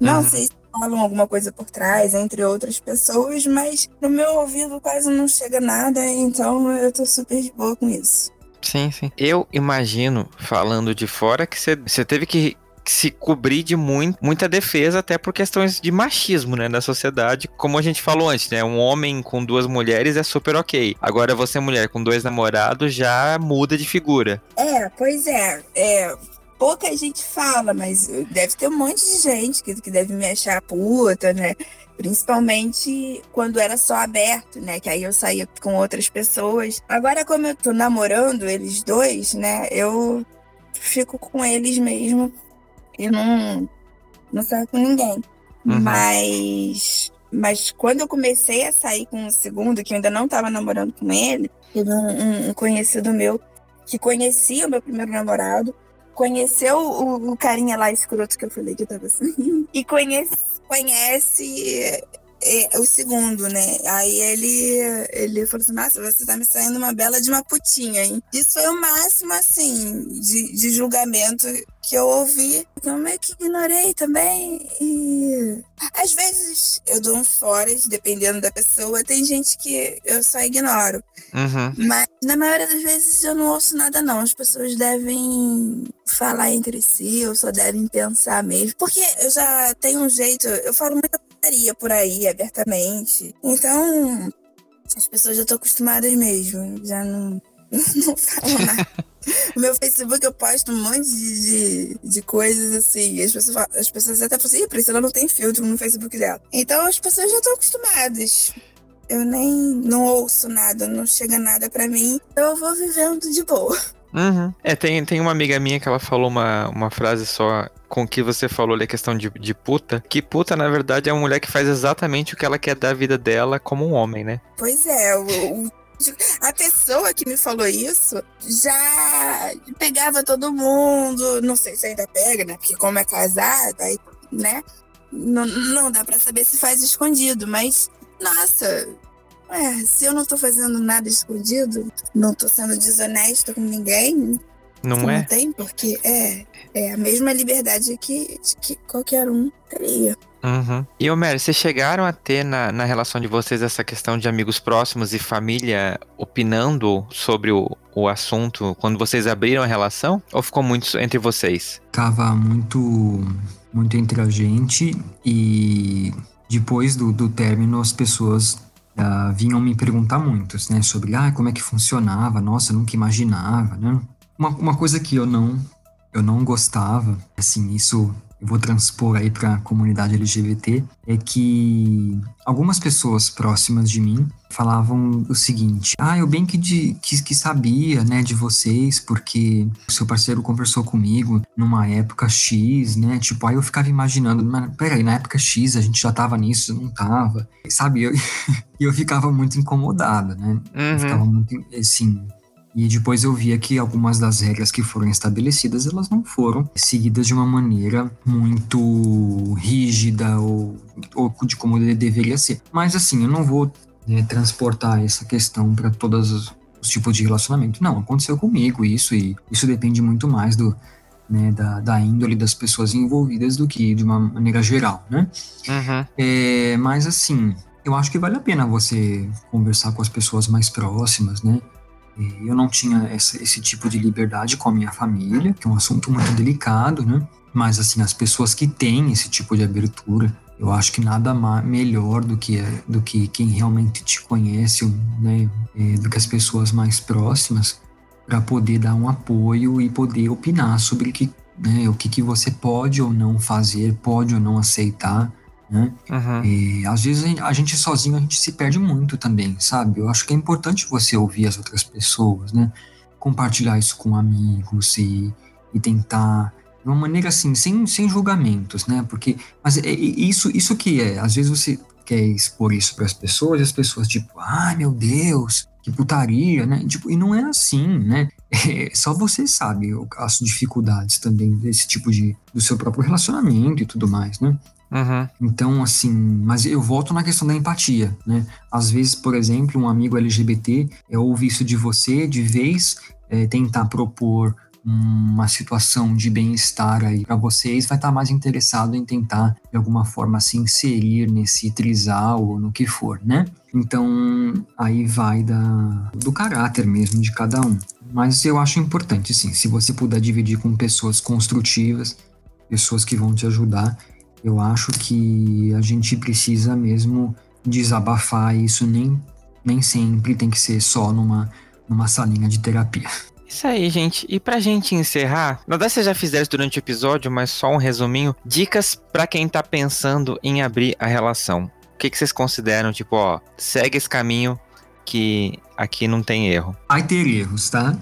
Não uhum. sei se falam alguma coisa por trás, entre outras pessoas, mas no meu ouvido quase não chega nada, então eu tô super de boa com isso. Sim, sim. Eu imagino, falando de fora, que você teve que se cobrir de muito, muita defesa, até por questões de machismo, né, na sociedade. Como a gente falou antes, né, um homem com duas mulheres é super ok. Agora você, mulher com dois namorados, já muda de figura. É, pois é. É, pouca gente fala, mas deve ter um monte de gente que, que deve me achar puta, né? Principalmente quando era só aberto, né? Que aí eu saía com outras pessoas. Agora, como eu tô namorando eles dois, né? Eu fico com eles mesmo e não, não saio com ninguém. Uhum. Mas, mas quando eu comecei a sair com o segundo, que eu ainda não estava namorando com ele, teve um, um, conhecido meu que conhecia o meu primeiro namorado, conheceu o, o carinha lá escroto que eu falei que tava saindo, e conhece, conhece é, o segundo, né? Aí ele, ele falou assim: Nossa, você tá me saindo uma bela de uma putinha, hein? Isso foi o máximo, assim, de, de julgamento que eu ouvi. Então, meio que ignorei também. E às vezes eu dou uns foras, dependendo da pessoa. Tem gente que eu só ignoro. Uhum. Mas na maioria das vezes eu não ouço nada, não. As pessoas devem falar entre si ou só devem pensar mesmo. Porque eu já tenho um jeito, eu falo muita putaria por aí, abertamente. Então, as pessoas já estão acostumadas mesmo. Já não, não falam nada. o meu Facebook eu posto um monte de, de, de coisas assim. As pessoas, as pessoas até falam assim, Ih, Priscila não tem filtro no Facebook dela. Então as pessoas já estão acostumadas. Eu nem não ouço nada, não chega nada para mim. Eu vou vivendo de boa. Uhum. É, tem, tem uma amiga minha que ela falou uma, uma frase só com o que você falou ali, a questão de, de puta. Que puta, na verdade, é uma mulher que faz exatamente o que ela quer da vida dela como um homem, né? Pois é, o, o a pessoa que me falou isso já pegava todo mundo, não sei se ainda pega, né? Porque como é casada, aí, né? Não, não dá para saber se faz escondido, mas nossa, é, se eu não tô fazendo nada escondido, não tô sendo desonesta com ninguém, não é? Não tem, porque é, é a mesma liberdade que, que qualquer um teria. Uhum. E, Homer, vocês chegaram a ter na, na relação de vocês essa questão de amigos próximos e família opinando sobre o, o assunto quando vocês abriram a relação? Ou ficou muito entre vocês? Tava muito, muito entre a gente e depois do, do término as pessoas uh, vinham me perguntar muitos, né? Sobre, ah, como é que funcionava? Nossa, nunca imaginava, né? Uma, uma coisa que eu não, eu não gostava, assim, isso vou transpor aí para a comunidade LGBT é que algumas pessoas próximas de mim falavam o seguinte: ah, eu bem que, de, que, que, sabia, né, de vocês, porque o seu parceiro conversou comigo numa época X, né? Tipo, aí eu ficava imaginando, mas peraí, na época X a gente já tava nisso, não tava, sabe? E eu, eu ficava muito incomodado, né? Uhum. Eu ficava muito, assim, e depois eu via que algumas das regras que foram estabelecidas, elas não foram seguidas de uma maneira muito rígida ou, ou de como deveria ser. Mas assim, eu não vou né, transportar essa questão para todos os, os tipos de relacionamento. Não, aconteceu comigo isso e isso depende muito mais do, né, da, da, índole das pessoas envolvidas do que de uma maneira geral, né? Uhum. É, mas assim, eu acho que vale a pena você conversar com as pessoas mais próximas, né? Eu não tinha essa, esse tipo de liberdade com a minha família, que é um assunto muito delicado, né? Mas, assim, as pessoas que têm esse tipo de abertura, eu acho que nada melhor do que, do que quem realmente te conhece, né? É, do que as pessoas mais próximas, para poder dar um apoio e poder opinar sobre que, né, o que, que você pode ou não fazer, pode ou não aceitar, né? Uhum. E às vezes a gente sozinho a gente se perde muito também, sabe? Eu acho que é importante você ouvir as outras pessoas, né? Compartilhar isso com amigos e, e tentar de uma maneira assim, sem, sem julgamentos, né? Porque mas é, isso isso que é, às vezes você quer expor isso para as pessoas e as pessoas tipo, ai meu Deus, que putaria, né? Tipo, e não é assim, né? É, só você sabe as dificuldades também desse tipo de do seu próprio relacionamento e tudo mais, né? Uhum. Então, assim, mas eu volto na questão da empatia, né? Às vezes, por exemplo, um amigo LGBT é ouvir isso de você, de vez é, tentar propor uma situação de bem-estar aí para vocês, vai estar tá mais interessado em tentar, de alguma forma, se inserir nesse trisal ou no que for, né? Então, aí vai da, do caráter mesmo de cada um. Mas eu acho importante, sim, se você puder dividir com pessoas construtivas, pessoas que vão te ajudar, eu acho que a gente precisa mesmo desabafar isso nem, nem sempre tem que ser só numa, numa salinha de terapia. Isso aí, gente. E pra gente encerrar, não dá se já fizeram durante o episódio, mas só um resuminho. Dicas para quem tá pensando em abrir a relação. O que, que vocês consideram? Tipo, ó, segue esse caminho que aqui não tem erro. Vai ter erros, tá?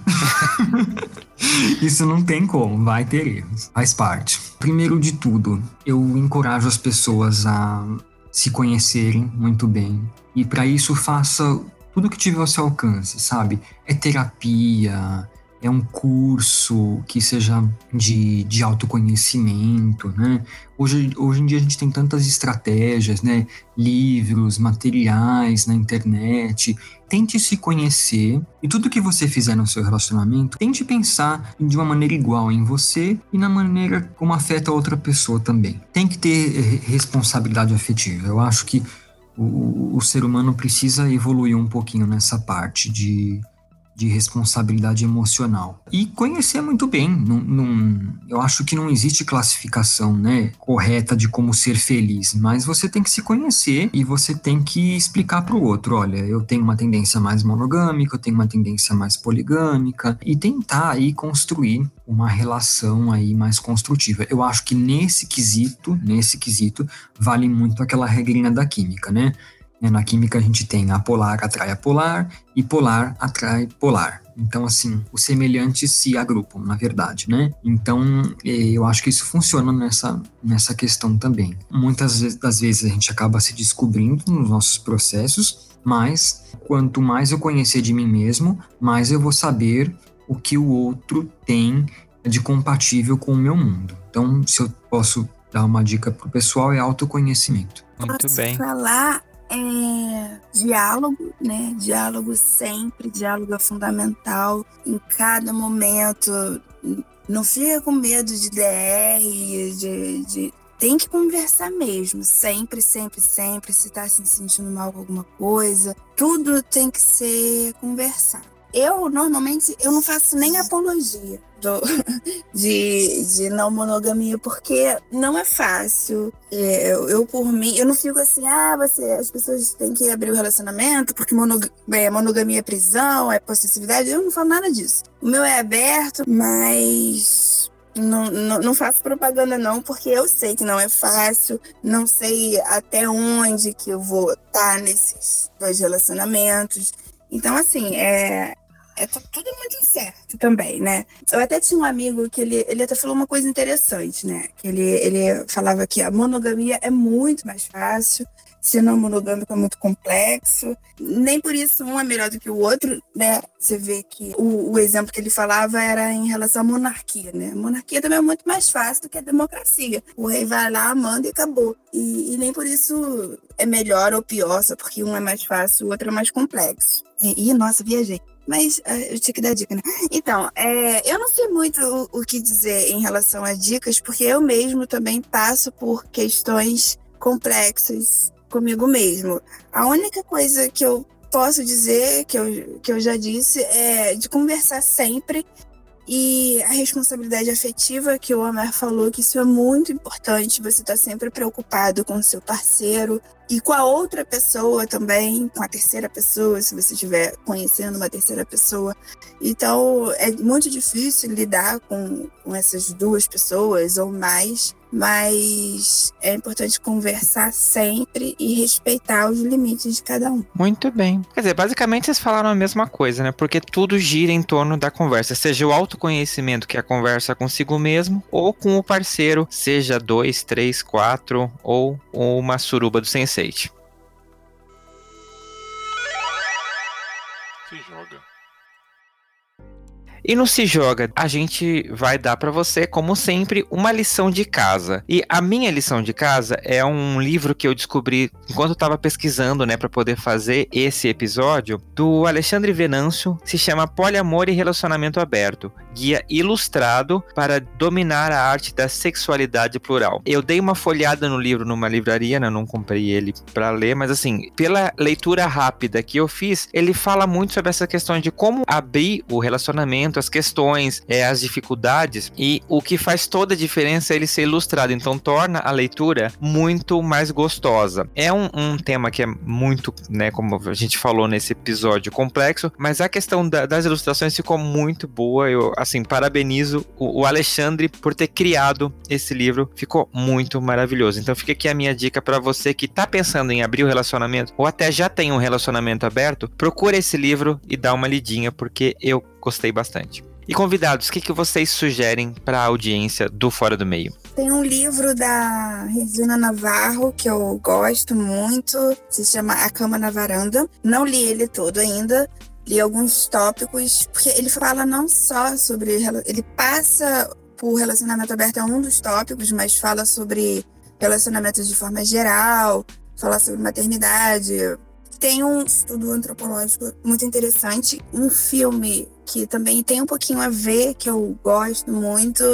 Isso não tem como, vai ter erros. Faz parte. Primeiro de tudo, eu encorajo as pessoas a se conhecerem muito bem. E para isso faça tudo que tiver ao seu alcance, sabe? É terapia, é um curso que seja de, de autoconhecimento, né? Hoje, hoje em dia a gente tem tantas estratégias, né? Livros, materiais na internet. Tente se conhecer e tudo que você fizer no seu relacionamento, tente pensar de uma maneira igual em você e na maneira como afeta a outra pessoa também. Tem que ter eh, responsabilidade afetiva. Eu acho que o, o ser humano precisa evoluir um pouquinho nessa parte de de responsabilidade emocional. E conhecer muito bem. Num, num, eu acho que não existe classificação né, correta de como ser feliz, mas você tem que se conhecer e você tem que explicar para o outro: olha, eu tenho uma tendência mais monogâmica, eu tenho uma tendência mais poligâmica, e tentar aí construir uma relação aí mais construtiva. Eu acho que nesse quesito, nesse quesito, vale muito aquela regrinha da química, né? Né, na química a gente tem apolar atrai apolar e polar atrai polar. Então, assim, os semelhantes se agrupam, na verdade, né? Então, é, eu acho que isso funciona nessa, nessa questão também. Muitas das vezes a gente acaba se descobrindo nos nossos processos, mas quanto mais eu conhecer de mim mesmo, mais eu vou saber o que o outro tem de compatível com o meu mundo. Então, se eu posso dar uma dica pro pessoal, é autoconhecimento. Muito Posso bem. falar é diálogo, né? Diálogo sempre, diálogo é fundamental em cada momento. Não fica com medo de DR, de, de tem que conversar mesmo, sempre, sempre, sempre. Se tá se sentindo mal com alguma coisa, tudo tem que ser conversado. Eu, normalmente, eu não faço nem apologia do, de, de não monogamia, porque não é fácil. É, eu, eu, por mim, eu não fico assim, ah, você, as pessoas têm que abrir o relacionamento, porque é, monogamia é prisão, é possessividade. Eu não falo nada disso. O meu é aberto, mas não, não, não, faço propaganda não, porque eu sei que não é fácil, não sei até onde que eu vou estar tá nesses dois relacionamentos. Então, assim, é, é tudo muito incerto também, né? Eu até tinha um amigo que ele, ele até falou uma coisa interessante, né? Que ele, ele falava que a monogamia é muito mais fácil, ser não monogâmico é muito complexo. Nem por isso um é melhor do que o outro, né? Você vê que o, o exemplo que ele falava era em relação à monarquia, né? A monarquia também é muito mais fácil do que a democracia. O rei vai lá, manda e acabou. E, e nem por isso é melhor ou pior, só porque um é mais fácil, o outro é mais complexo. E, e nossa, viajei. Mas uh, eu tinha que dar dica, né? Então, é, eu não sei muito o, o, que dizer em relação a dicas, porque eu mesmo também passo por questões complexas comigo mesmo. A única coisa que eu posso dizer, que eu, que eu já disse, é de conversar sempre e a responsabilidade afetiva que o Omar falou, que isso é muito importante, você está sempre preocupado com o seu parceiro e com a outra pessoa também, com a terceira pessoa, se você estiver conhecendo uma terceira pessoa. Então, é muito difícil lidar com, com essas duas pessoas ou mais mas é importante conversar sempre e respeitar os limites de cada um. Muito bem. Quer dizer, basicamente vocês falaram a mesma coisa, né? Porque tudo gira em torno da conversa, seja o autoconhecimento, que é a conversa consigo mesmo, ou com o parceiro, seja dois, três, quatro, ou uma suruba do Sense8. E no Se Joga, a gente vai dar para você, como sempre, uma lição de casa. E a minha lição de casa é um livro que eu descobri enquanto eu tava pesquisando, né, para poder fazer esse episódio, do Alexandre Venâncio, se chama Poliamor e Relacionamento Aberto, guia ilustrado para dominar a arte da sexualidade plural. Eu dei uma folhada no livro numa livraria, né, não comprei ele para ler, mas assim, pela leitura rápida que eu fiz, ele fala muito sobre essa questão de como abrir o relacionamento as questões, é, as dificuldades, e o que faz toda a diferença é ele ser ilustrado, então torna a leitura muito mais gostosa. É um, um tema que é muito, né, como a gente falou nesse episódio, complexo, mas a questão da, das ilustrações ficou muito boa. Eu, assim, parabenizo o, o Alexandre por ter criado esse livro, ficou muito maravilhoso. Então fica aqui a minha dica para você que tá pensando em abrir o um relacionamento ou até já tem um relacionamento aberto, procura esse livro e dá uma lidinha, porque eu gostei bastante. E convidados, o que, que vocês sugerem para a audiência do Fora do Meio? Tem um livro da Regina Navarro que eu gosto muito, se chama A Cama na Varanda. Não li ele todo ainda, li alguns tópicos, porque ele fala não só sobre. Ele passa por relacionamento aberto, é um dos tópicos, mas fala sobre relacionamentos de forma geral, fala sobre maternidade, tem um estudo antropológico muito interessante, um filme que também tem um pouquinho a ver, que eu gosto muito,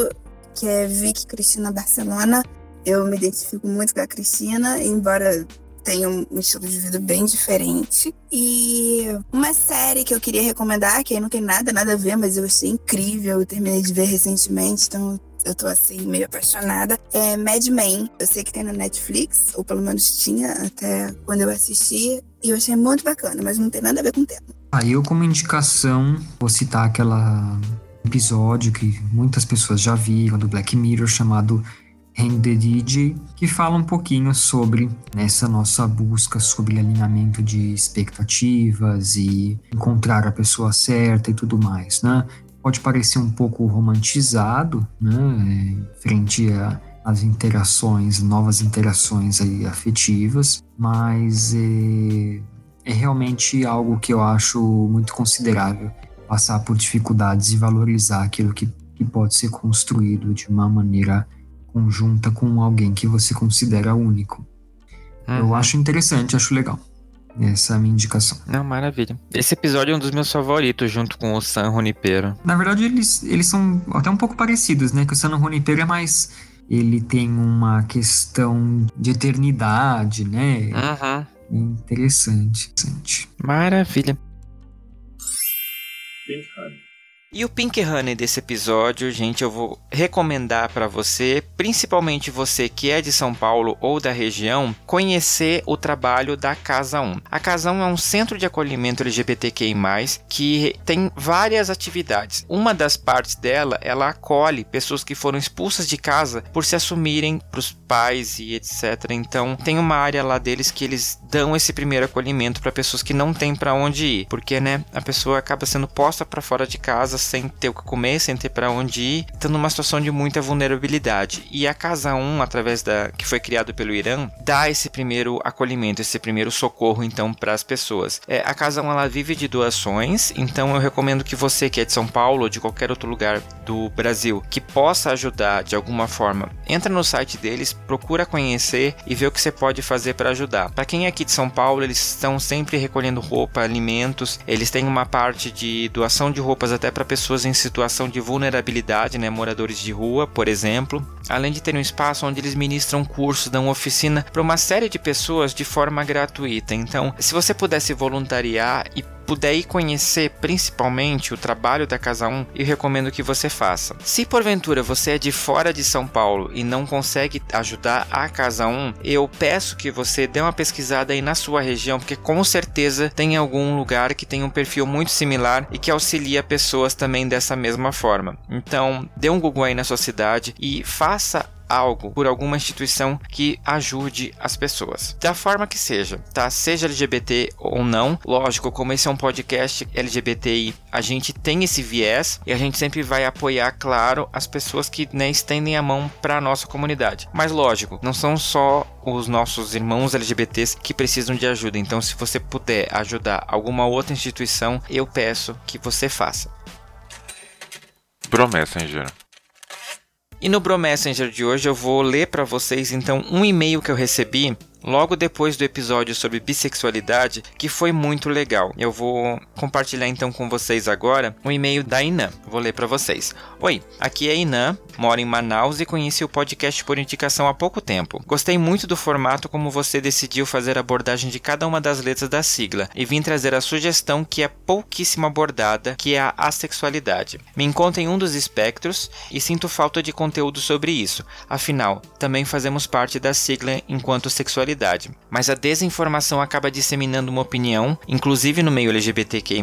que é Vicky Cristina Barcelona. Eu me identifico muito com a Cristina, embora tenha um estilo de vida bem diferente. E uma série que eu queria recomendar, que aí não tem nada, nada a ver, mas eu achei incrível, eu terminei de ver recentemente, então eu tô assim, meio apaixonada, é Mad Men. Eu sei que tem na Netflix, ou pelo menos tinha até quando eu assisti, e eu achei muito bacana, mas não tem nada a ver com o tema. Aí ah, eu, como indicação, vou citar aquela episódio que muitas pessoas já viram do Black Mirror chamado Hang the DJ, que fala um pouquinho sobre essa nossa busca sobre alinhamento de expectativas e encontrar a pessoa certa e tudo mais, né? pode parecer um pouco romantizado, né, frente às interações, novas interações aí afetivas, mas é, é realmente algo que eu acho muito considerável passar por dificuldades e valorizar aquilo que, que pode ser construído de uma maneira conjunta com alguém que você considera único. Uhum. Eu acho interessante, acho legal. Essa é a minha indicação. Não, maravilha. Esse episódio é um dos meus favoritos, junto com o San Junipero. Na verdade, eles, eles são até um pouco parecidos, né? Que o San Junipero é mais ele tem uma questão de eternidade, né? Uhum. Interessante. Maravilha. E o Pink Honey desse episódio, gente, eu vou recomendar para você, principalmente você que é de São Paulo ou da região, conhecer o trabalho da Casa 1. A Casa 1 é um centro de acolhimento LGBTQI+, que tem várias atividades. Uma das partes dela, ela acolhe pessoas que foram expulsas de casa por se assumirem para os pais e etc. Então, tem uma área lá deles que eles dão esse primeiro acolhimento para pessoas que não têm para onde ir, porque, né, a pessoa acaba sendo posta para fora de casa sem ter o que comer, sem ter para onde ir, estando numa situação de muita vulnerabilidade. E a Casa 1, através da que foi criado pelo Irã, dá esse primeiro acolhimento, esse primeiro socorro então para as pessoas. É, a Casa 1 ela vive de doações, então eu recomendo que você que é de São Paulo ou de qualquer outro lugar do Brasil que possa ajudar de alguma forma, entra no site deles, procura conhecer e ver o que você pode fazer para ajudar. Para quem é aqui de São Paulo, eles estão sempre recolhendo roupa, alimentos, eles têm uma parte de doação de roupas até para pessoas em situação de vulnerabilidade, né, moradores de rua, por exemplo, além de ter um espaço onde eles ministram cursos, dão oficina para uma série de pessoas de forma gratuita. Então, se você pudesse voluntariar e puder ir conhecer principalmente o trabalho da Casa 1, eu recomendo que você faça. Se porventura você é de fora de São Paulo e não consegue ajudar a Casa 1, eu peço que você dê uma pesquisada aí na sua região, porque com certeza tem algum lugar que tem um perfil muito similar e que auxilia pessoas também dessa mesma forma. Então, dê um Google aí na sua cidade e faça algo por alguma instituição que ajude as pessoas. Da forma que seja, tá? Seja LGBT ou não. Lógico, como esse é um podcast LGBTI, a gente tem esse viés e a gente sempre vai apoiar, claro, as pessoas que né, estendem a mão para a nossa comunidade. Mas lógico, não são só os nossos irmãos LGBTs que precisam de ajuda. Então, se você puder ajudar alguma outra instituição, eu peço que você faça. Pro Messenger. E no Bro Messenger de hoje eu vou ler para vocês então um e-mail que eu recebi logo depois do episódio sobre bissexualidade, que foi muito legal. Eu vou compartilhar então com vocês agora um e-mail da Inã. Vou ler para vocês. Oi, aqui é Inã, moro em Manaus e conheci o podcast por indicação há pouco tempo. Gostei muito do formato como você decidiu fazer a abordagem de cada uma das letras da sigla e vim trazer a sugestão que é pouquíssimo abordada, que é a assexualidade. Me encontro em um dos espectros e sinto falta de conteúdo sobre isso. Afinal, também fazemos parte da sigla enquanto sexualidade mas a desinformação acaba disseminando uma opinião, inclusive no meio LGBTQI,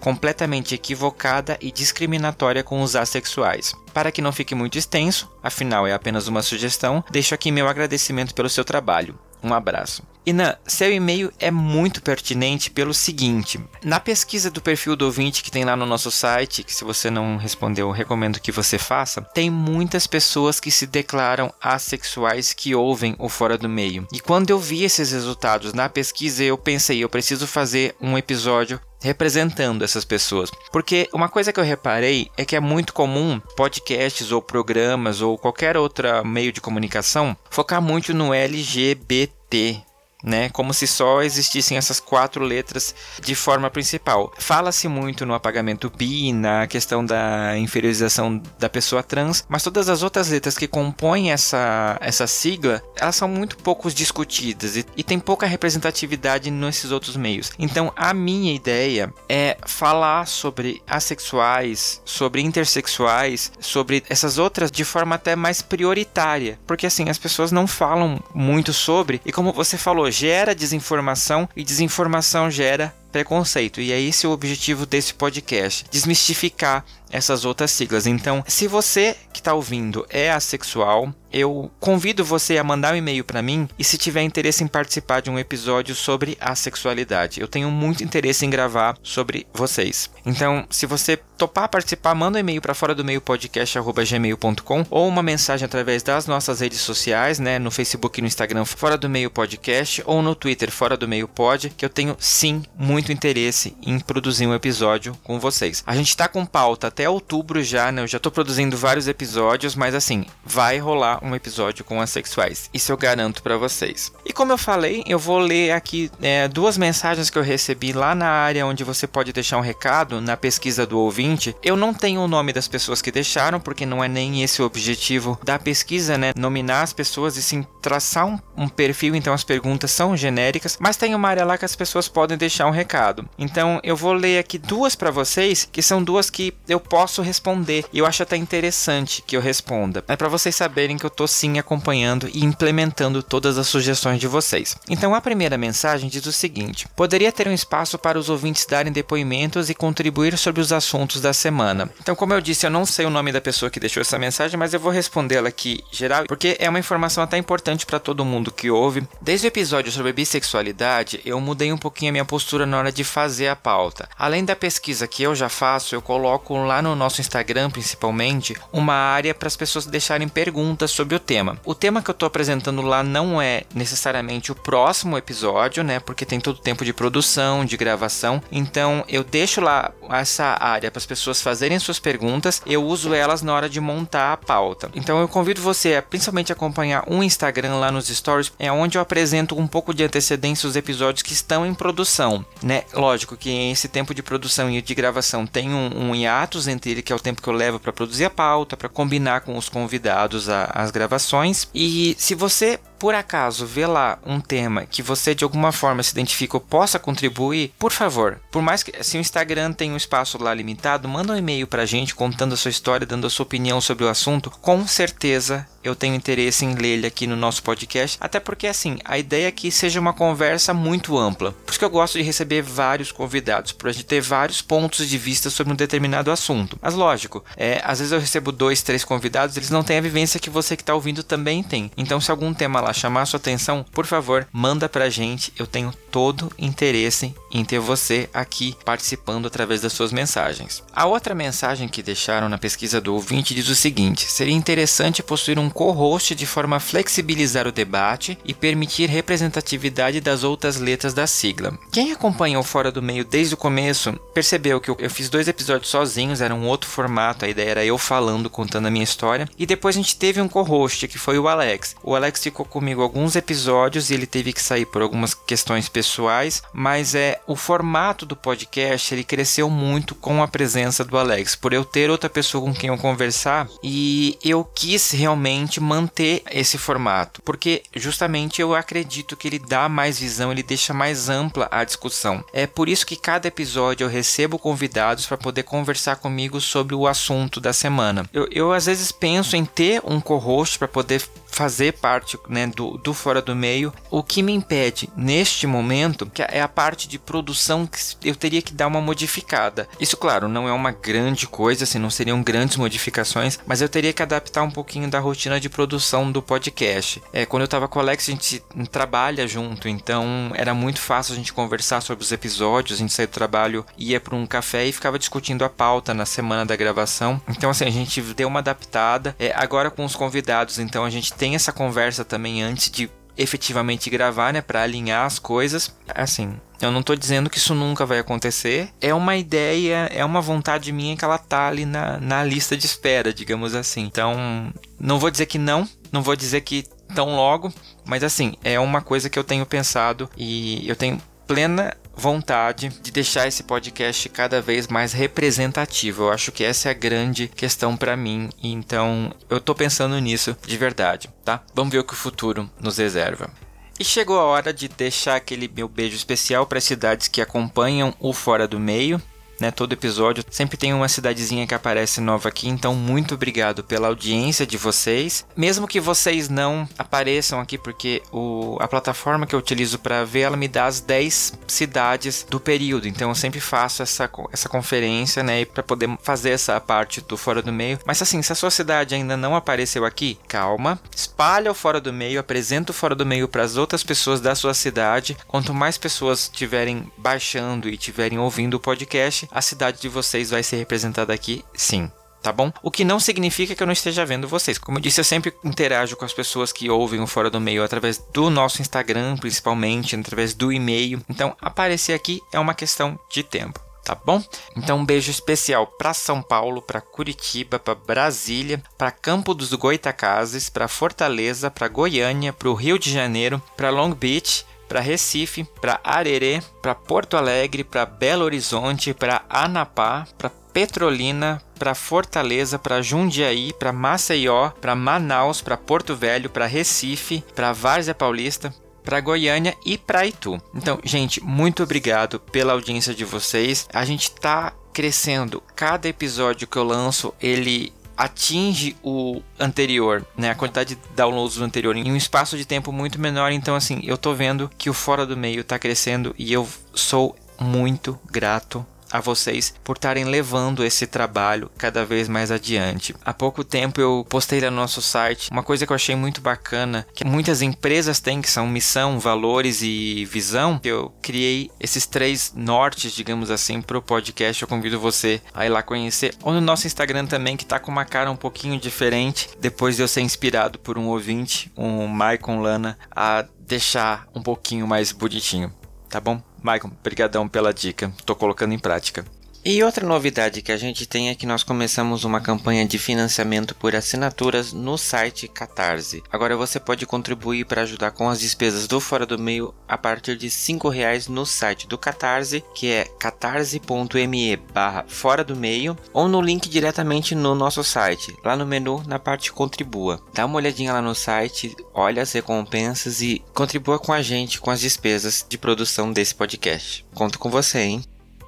completamente equivocada e discriminatória com os assexuais. Para que não fique muito extenso, afinal é apenas uma sugestão, deixo aqui meu agradecimento pelo seu trabalho. Um abraço. Ina, seu e-mail é muito pertinente pelo seguinte: na pesquisa do perfil do ouvinte que tem lá no nosso site, que se você não respondeu, recomendo que você faça, tem muitas pessoas que se declaram assexuais que ouvem o Fora do Meio. E quando eu vi esses resultados na pesquisa, eu pensei, eu preciso fazer um episódio representando essas pessoas. Porque uma coisa que eu reparei é que é muito comum podcasts ou programas ou qualquer outro meio de comunicação focar muito no LGBT né? Como se só existissem essas quatro letras de forma principal. Fala-se muito no apagamento bi, na questão da inferiorização da pessoa trans, mas todas as outras letras que compõem essa, essa sigla, elas são muito poucos discutidas e, e tem pouca representatividade nesses outros meios. Então, a minha ideia é falar sobre assexuais, sobre intersexuais, sobre essas outras de forma até mais prioritária, porque assim as pessoas não falam muito sobre e como você falou gera desinformação e desinformação gera preconceito. E é esse o objetivo desse podcast: desmistificar essas outras siglas. Então, se você que está ouvindo é assexual, eu convido você a mandar um e-mail para mim e se tiver interesse em participar de um episódio sobre a sexualidade. Eu tenho muito interesse em gravar sobre vocês. Então, se você topar participar, manda um e-mail para fora do meio podcast@gmail.com ou uma mensagem através das nossas redes sociais, né, no Facebook e no Instagram Fora do Meio Podcast ou no Twitter Fora do Meio Pod, que eu tenho sim muito interesse em produzir um episódio com vocês. A gente está com pauta até até outubro já, né? Eu já tô produzindo vários episódios, mas assim, vai rolar um episódio com assexuais. Isso eu garanto para vocês. E como eu falei, eu vou ler aqui é, duas mensagens que eu recebi lá na área onde você pode deixar um recado na pesquisa do ouvinte. Eu não tenho o nome das pessoas que deixaram, porque não é nem esse o objetivo da pesquisa, né? Nominar as pessoas e sim traçar um, um perfil. Então as perguntas são genéricas, mas tem uma área lá que as pessoas podem deixar um recado. Então eu vou ler aqui duas para vocês, que são duas que eu posso responder. E eu acho até interessante que eu responda. É para vocês saberem que eu tô sim acompanhando e implementando todas as sugestões de vocês. Então a primeira mensagem diz o seguinte: Poderia ter um espaço para os ouvintes darem depoimentos e contribuir sobre os assuntos da semana. Então, como eu disse, eu não sei o nome da pessoa que deixou essa mensagem, mas eu vou respondê-la aqui geral, porque é uma informação até importante para todo mundo que ouve. Desde o episódio sobre bissexualidade, eu mudei um pouquinho a minha postura na hora de fazer a pauta. Além da pesquisa que eu já faço, eu coloco lá no nosso Instagram, principalmente, uma área para as pessoas deixarem perguntas sobre o tema. O tema que eu estou apresentando lá não é necessariamente o próximo episódio, né? Porque tem todo o tempo de produção, de gravação. Então eu deixo lá essa área para as pessoas fazerem suas perguntas. Eu uso elas na hora de montar a pauta. Então eu convido você a principalmente acompanhar um Instagram lá nos stories, é onde eu apresento um pouco de antecedência os episódios que estão em produção, né? Lógico que esse tempo de produção e de gravação tem um, um hiatus entre ele, que é o tempo que eu levo para produzir a pauta, para combinar com os convidados a, as gravações. E se você por acaso vê lá um tema que você de alguma forma se identifica ou possa contribuir, por favor, por mais que se o Instagram tem um espaço lá limitado, manda um e-mail pra gente contando a sua história, dando a sua opinião sobre o assunto. Com certeza eu tenho interesse em ler ele aqui no nosso podcast, até porque assim, a ideia é que seja uma conversa muito ampla. Por isso que eu gosto de receber vários convidados, para a gente ter vários pontos de vista sobre um determinado assunto. Mas lógico, é, às vezes eu recebo dois, três convidados, eles não têm a vivência que você que está ouvindo também tem. Então, se algum tema lá chamar sua atenção, por favor, manda pra gente. Eu tenho todo interesse em ter você aqui participando através das suas mensagens. A outra mensagem que deixaram na pesquisa do ouvinte diz o seguinte: seria interessante possuir um co-host de forma a flexibilizar o debate e permitir representatividade das outras letras da sigla. Quem acompanhou Fora do Meio desde o começo percebeu que eu fiz dois episódios sozinhos, era um outro formato, a ideia era eu falando, contando a minha história, e depois a gente teve um co-host que foi o Alex. O Alex ficou comigo alguns episódios e ele teve que sair por algumas questões pessoais, mas é o formato do podcast ele cresceu muito com a presença do Alex, por eu ter outra pessoa com quem eu conversar e eu quis realmente manter esse formato, porque justamente eu acredito que ele dá mais visão, ele deixa mais ampla a discussão. É por isso que cada episódio eu recebo convidados para poder conversar comigo sobre o assunto da semana. Eu, eu às vezes penso em ter um co-host para poder fazer parte né, do, do Fora do Meio. O que me impede neste momento que é a parte de produção que eu teria que dar uma modificada. Isso, claro, não é uma grande coisa, assim, não seriam grandes modificações, mas eu teria que adaptar um pouquinho da rotina de produção do podcast. É, quando eu estava com o Alex, a gente trabalha junto, então era muito fácil a gente conversar sobre os episódios, a gente saía do trabalho, ia para um café e ficava discutindo a pauta na semana da gravação. Então, assim, a gente deu uma adaptada. É, agora com os convidados, então a gente tem tem essa conversa também antes de efetivamente gravar, né, para alinhar as coisas. Assim, eu não tô dizendo que isso nunca vai acontecer. É uma ideia, é uma vontade minha que ela tá ali na, na lista de espera, digamos assim. Então, não vou dizer que não, não vou dizer que tão logo, mas assim, é uma coisa que eu tenho pensado e eu tenho plena vontade de deixar esse podcast cada vez mais representativo. Eu acho que essa é a grande questão para mim, então eu tô pensando nisso de verdade, tá? Vamos ver o que o futuro nos reserva. E chegou a hora de deixar aquele meu beijo especial para as cidades que acompanham o Fora do Meio né? Todo episódio sempre tem uma cidadezinha que aparece nova aqui, então muito obrigado pela audiência de vocês. Mesmo que vocês não apareçam aqui, porque o, a plataforma que eu utilizo para ver, ela me dá as 10 cidades do período, então eu sempre faço essa, essa conferência, né? Para poder fazer essa parte do Fora do Meio. Mas assim, se a sua cidade ainda não apareceu aqui, calma, espalha o Fora do Meio, apresenta o Fora do Meio para as outras pessoas da sua cidade. Quanto mais pessoas estiverem baixando e estiverem ouvindo o podcast, a cidade de vocês vai ser representada aqui, sim tá bom? O que não significa que eu não esteja vendo vocês. Como eu disse, eu sempre interajo com as pessoas que ouvem o Fora do Meio através do nosso Instagram, principalmente, através do e-mail. Então, aparecer aqui é uma questão de tempo. tá bom? Então um beijo especial para São Paulo, para Curitiba, para Brasília, para Campo dos Goitacazes, para Fortaleza, para Goiânia, para o Rio de Janeiro, para Long Beach, para Recife, para Arerê, para Porto Alegre, para Belo Horizonte, para Anapá, para Petrolina, para Fortaleza, para Jundiaí, para Maceió, para Manaus, para Porto Velho, para Recife, para Várzea Paulista, para Goiânia e para Itu. Então, gente, muito obrigado pela audiência de vocês. A gente tá crescendo. Cada episódio que eu lanço, ele atinge o anterior, né, a quantidade de downloads do anterior em um espaço de tempo muito menor. Então, assim, eu tô vendo que o fora do meio tá crescendo e eu sou muito grato a vocês por estarem levando esse trabalho cada vez mais adiante. Há pouco tempo eu postei lá no nosso site uma coisa que eu achei muito bacana, que muitas empresas têm, que são missão, valores e visão. Eu criei esses três nortes, digamos assim, para o podcast. Eu convido você a ir lá conhecer. Ou no nosso Instagram também, que está com uma cara um pouquinho diferente, depois de eu ser inspirado por um ouvinte, um Maicon Lana, a deixar um pouquinho mais bonitinho. Tá bom? Maicon, brigadão pela dica. Tô colocando em prática. E outra novidade que a gente tem é que nós começamos uma campanha de financiamento por assinaturas no site Catarse. Agora você pode contribuir para ajudar com as despesas do Fora do Meio a partir de R$ reais no site do Catarse, que é catarse.me barra Fora do Meio, ou no link diretamente no nosso site, lá no menu na parte Contribua. Dá uma olhadinha lá no site, olha as recompensas e contribua com a gente com as despesas de produção desse podcast. Conto com você, hein?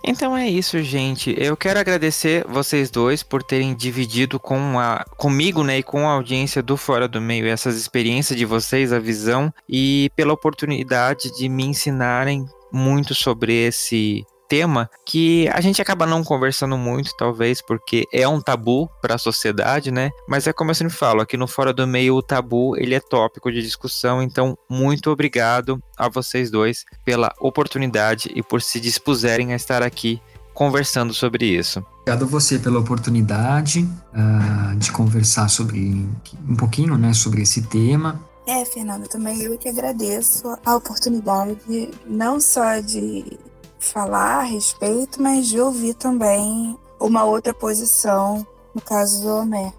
Então é isso, gente. Eu quero agradecer vocês dois por terem dividido com a, comigo, né, e com a audiência do Fora do Meio essas experiências de vocês, a visão e pela oportunidade de me ensinarem muito sobre esse tema que a gente acaba não conversando muito, talvez, porque é um tabu para a sociedade, né? Mas é como eu sempre falo, aqui no Fora do Meio o tabu, ele é tópico de discussão, então muito obrigado a vocês dois pela oportunidade e por se dispuserem a estar aqui conversando sobre isso. Obrigado a você pela oportunidade uh, de conversar sobre um pouquinho, né, sobre esse tema. É, Fernanda, também eu que agradeço a oportunidade não só de falar a respeito, mas de ouvir também uma outra posição, no caso do Homer.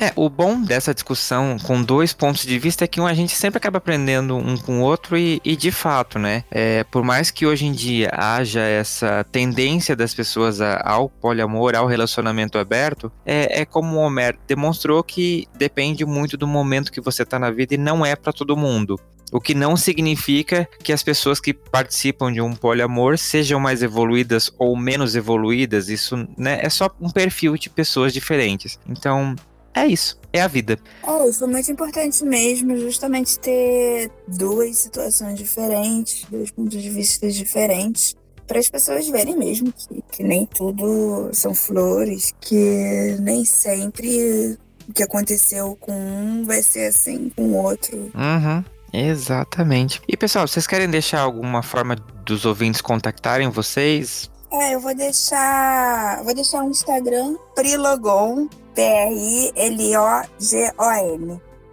É, o bom dessa discussão com dois pontos de vista é que um, a gente sempre acaba aprendendo um com o outro e, e de fato, né? É, por mais que hoje em dia haja essa tendência das pessoas a, ao poliamor, ao relacionamento aberto, é, é como o Homer demonstrou que depende muito do momento que você está na vida e não é para todo mundo. O que não significa que as pessoas que participam de um poliamor sejam mais evoluídas ou menos evoluídas. Isso né, é só um perfil de pessoas diferentes. Então, é isso. É a vida. É, isso é muito importante mesmo, justamente ter duas situações diferentes, dois pontos de vista diferentes, para as pessoas verem mesmo que, que nem tudo são flores, que nem sempre o que aconteceu com um vai ser assim com o outro. Uhum. Exatamente. E pessoal, vocês querem deixar alguma forma dos ouvintes contactarem vocês? É, eu vou deixar. Vou deixar um Instagram, Prilogon, P-R-I-L-O-G-O-N.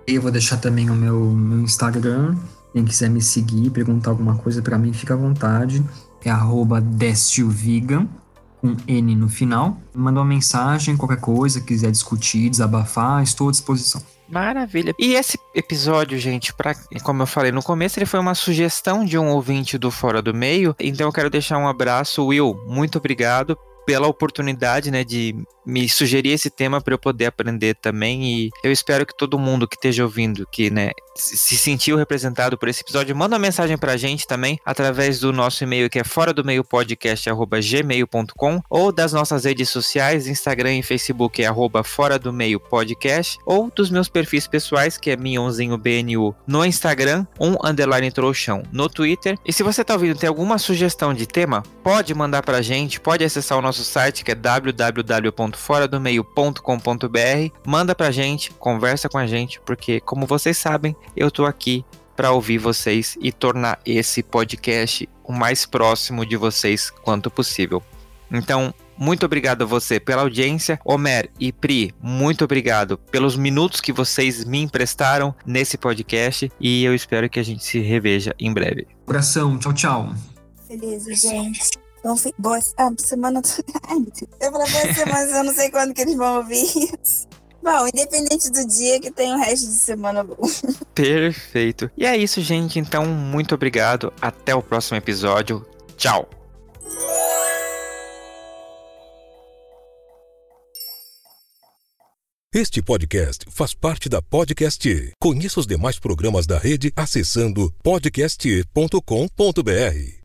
Eu vou deixar também o meu, meu Instagram. Quem quiser me seguir, perguntar alguma coisa para mim, fica à vontade. É arroba Destilvigan, com N no final. Manda uma mensagem, qualquer coisa, quiser discutir, desabafar, estou à disposição. Maravilha. E esse episódio, gente, pra, como eu falei no começo, ele foi uma sugestão de um ouvinte do Fora do Meio. Então eu quero deixar um abraço, Will. Muito obrigado pela oportunidade, né, de me sugerir esse tema para eu poder aprender também e eu espero que todo mundo que esteja ouvindo, que, né, se sentiu representado por esse episódio, manda uma mensagem pra gente também através do nosso e-mail que é fora do meio podcast@gmail.com ou das nossas redes sociais, Instagram e Facebook é arroba fora do meio podcast ou dos meus perfis pessoais que é minhonzinho BNU no Instagram, um underline trouxão no Twitter. E se você tá ouvindo tem alguma sugestão de tema, pode mandar pra gente, pode acessar o nosso site que é www.foradomeio.com.br, manda pra gente, conversa com a gente, porque como vocês sabem, eu tô aqui para ouvir vocês e tornar esse podcast o mais próximo de vocês quanto possível. Então, muito obrigado a você pela audiência. Homer e Pri, muito obrigado pelos minutos que vocês me emprestaram nesse podcast e eu espero que a gente se reveja em breve. Coração, tchau, tchau. Beleza, gente. Então, boa ah, semana. eu falei, boa semana, mas eu não sei quando que eles vão ouvir isso. Bom, independente do dia que tem o resto de semana bom. Perfeito. E é isso, gente. Então, muito obrigado. Até o próximo episódio. Tchau. Este podcast faz parte da Podcast. Conheça os demais programas da rede acessando podcast.com.br.